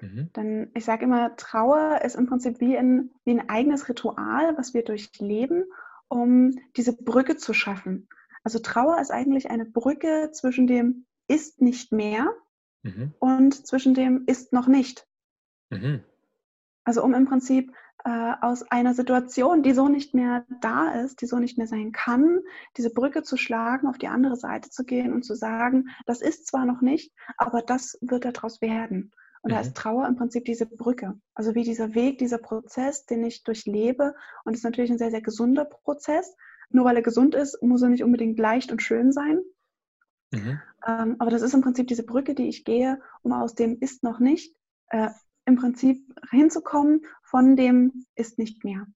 Mhm. Denn ich sage immer, Trauer ist im Prinzip wie ein, wie ein eigenes Ritual, was wir durchleben, um diese Brücke zu schaffen. Also Trauer ist eigentlich eine Brücke zwischen dem ist nicht mehr mhm. und zwischen dem ist noch nicht. Mhm. Also um im Prinzip äh, aus einer Situation, die so nicht mehr da ist, die so nicht mehr sein kann, diese Brücke zu schlagen, auf die andere Seite zu gehen und zu sagen, das ist zwar noch nicht, aber das wird daraus werden. Und mhm. da ist Trauer im Prinzip diese Brücke. Also wie dieser Weg, dieser Prozess, den ich durchlebe. Und es ist natürlich ein sehr, sehr gesunder Prozess. Nur weil er gesund ist, muss er nicht unbedingt leicht und schön sein. Mhm. Ähm, aber das ist im Prinzip diese Brücke, die ich gehe, um aus dem ist noch nicht äh, im Prinzip hinzukommen von dem ist nicht mehr.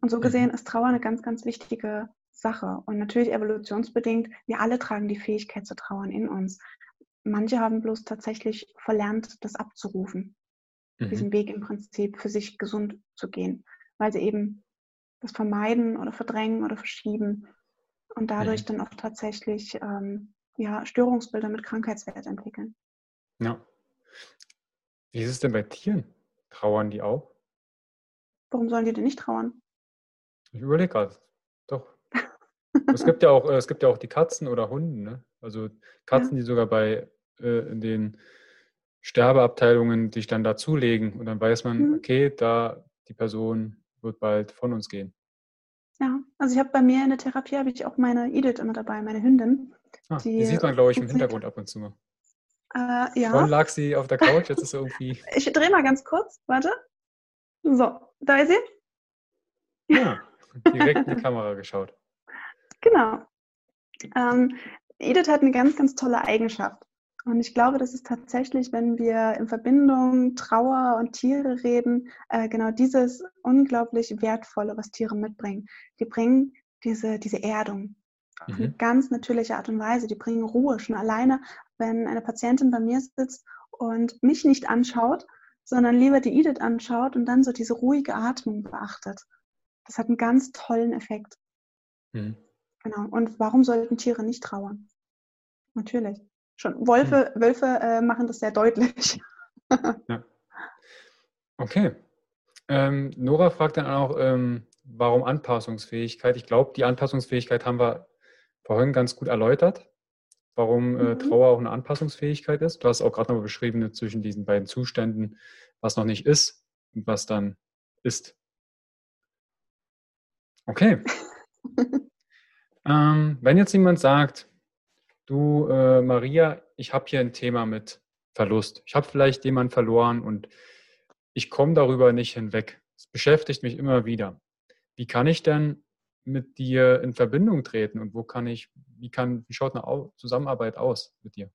Und so gesehen mhm. ist Trauer eine ganz, ganz wichtige Sache. Und natürlich evolutionsbedingt, wir alle tragen die Fähigkeit zu trauern in uns. Manche haben bloß tatsächlich verlernt, das abzurufen, mhm. diesen Weg im Prinzip für sich gesund zu gehen, weil sie eben das vermeiden oder verdrängen oder verschieben und dadurch mhm. dann auch tatsächlich ähm, ja, Störungsbilder mit Krankheitswert entwickeln. Ja. Wie ist es denn bei Tieren? Trauern die auch? Warum sollen die denn nicht trauern? Ich überlege gerade. Es gibt ja auch, äh, es gibt ja auch die Katzen oder Hunden, ne? Also Katzen, ja. die sogar bei äh, in den Sterbeabteilungen sich dann dazulegen und dann weiß man, mhm. okay, da die Person wird bald von uns gehen. Ja, also ich habe bei mir in der Therapie habe ich auch meine Edith immer dabei, meine Hündin. Ah, die, die, sieht man, glaube ich, im Hintergrund ab und zu mal. Äh, ja. Vorhin lag sie auf der Couch, jetzt ist sie irgendwie. ich drehe mal ganz kurz, warte. So, da ist sie. Ja, direkt in die Kamera geschaut. Genau. Ähm, Edith hat eine ganz, ganz tolle Eigenschaft. Und ich glaube, das ist tatsächlich, wenn wir in Verbindung Trauer und Tiere reden, äh, genau dieses unglaublich Wertvolle, was Tiere mitbringen. Die bringen diese, diese Erdung auf mhm. eine ganz natürliche Art und Weise. Die bringen Ruhe. Schon alleine, wenn eine Patientin bei mir sitzt und mich nicht anschaut, sondern lieber die Edith anschaut und dann so diese ruhige Atmung beachtet. Das hat einen ganz tollen Effekt. Mhm. Genau. Und warum sollten Tiere nicht trauern? Natürlich. Schon Wölfe, mhm. Wölfe äh, machen das sehr deutlich. ja. Okay. Ähm, Nora fragt dann auch, ähm, warum Anpassungsfähigkeit? Ich glaube, die Anpassungsfähigkeit haben wir vorhin ganz gut erläutert warum äh, mhm. Trauer auch eine Anpassungsfähigkeit ist. Du hast auch gerade nochmal beschrieben zwischen diesen beiden Zuständen, was noch nicht ist und was dann ist. Okay. Ähm, wenn jetzt jemand sagt, du äh, Maria, ich habe hier ein Thema mit Verlust. Ich habe vielleicht jemanden verloren und ich komme darüber nicht hinweg. Es beschäftigt mich immer wieder. Wie kann ich denn mit dir in Verbindung treten und wo kann ich, wie kann, wie schaut eine Zusammenarbeit aus mit dir?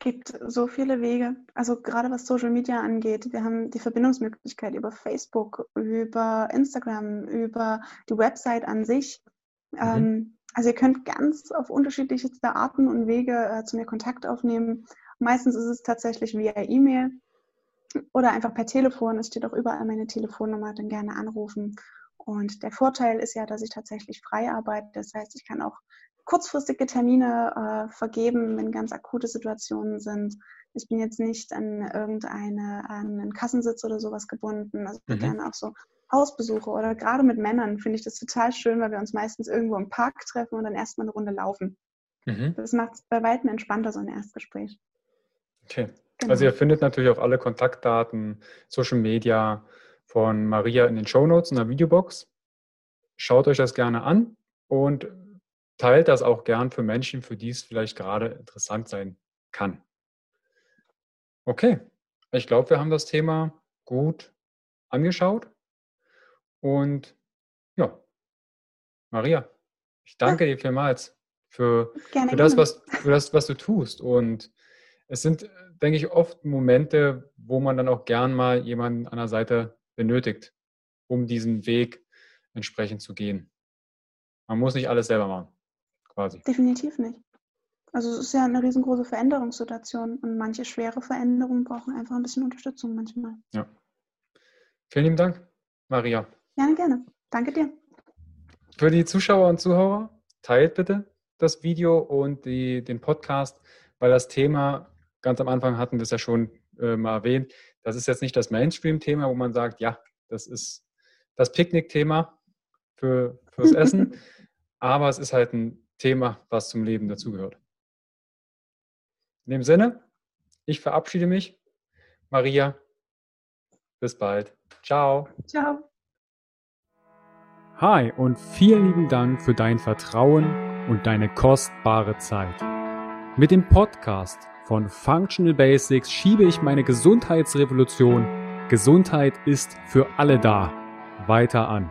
Gibt so viele Wege. Also gerade was Social Media angeht, wir haben die Verbindungsmöglichkeit über Facebook, über Instagram, über die Website an sich. Mhm. Ähm, also ihr könnt ganz auf unterschiedlichste Arten und Wege äh, zu mir Kontakt aufnehmen. Meistens ist es tatsächlich via E-Mail oder einfach per Telefon. Es steht auch überall meine Telefonnummer, dann gerne anrufen. Und der Vorteil ist ja, dass ich tatsächlich frei arbeite. Das heißt, ich kann auch kurzfristige Termine äh, vergeben, wenn ganz akute Situationen sind. Ich bin jetzt nicht an irgendeine, an einen Kassensitz oder sowas gebunden. Also mhm. gerne auch so Hausbesuche oder gerade mit Männern finde ich das total schön, weil wir uns meistens irgendwo im Park treffen und dann erstmal eine Runde laufen. Mhm. Das macht es bei weitem entspannter, so ein Erstgespräch. Okay. Genau. Also ihr findet natürlich auch alle Kontaktdaten, Social Media von Maria in den Show Notes in der Videobox. Schaut euch das gerne an und teilt das auch gern für Menschen, für die es vielleicht gerade interessant sein kann. Okay, ich glaube, wir haben das Thema gut angeschaut. Und ja, Maria, ich danke ja. dir vielmals für, für, das, was, für das, was du tust. Und es sind, denke ich, oft Momente, wo man dann auch gern mal jemanden an der Seite benötigt, um diesen Weg entsprechend zu gehen. Man muss nicht alles selber machen quasi. Definitiv nicht. Also es ist ja eine riesengroße Veränderungssituation und manche schwere Veränderungen brauchen einfach ein bisschen Unterstützung manchmal. Ja. Vielen lieben Dank, Maria. Gerne, gerne. Danke dir. Für die Zuschauer und Zuhörer, teilt bitte das Video und die, den Podcast, weil das Thema, ganz am Anfang hatten wir es ja schon äh, mal erwähnt, das ist jetzt nicht das Mainstream-Thema, wo man sagt, ja, das ist das Picknick-Thema für, fürs Essen, aber es ist halt ein Thema, was zum Leben dazugehört. In dem Sinne, ich verabschiede mich. Maria, bis bald. Ciao. Ciao. Hi und vielen lieben Dank für dein Vertrauen und deine kostbare Zeit. Mit dem Podcast von Functional Basics schiebe ich meine Gesundheitsrevolution Gesundheit ist für alle da weiter an.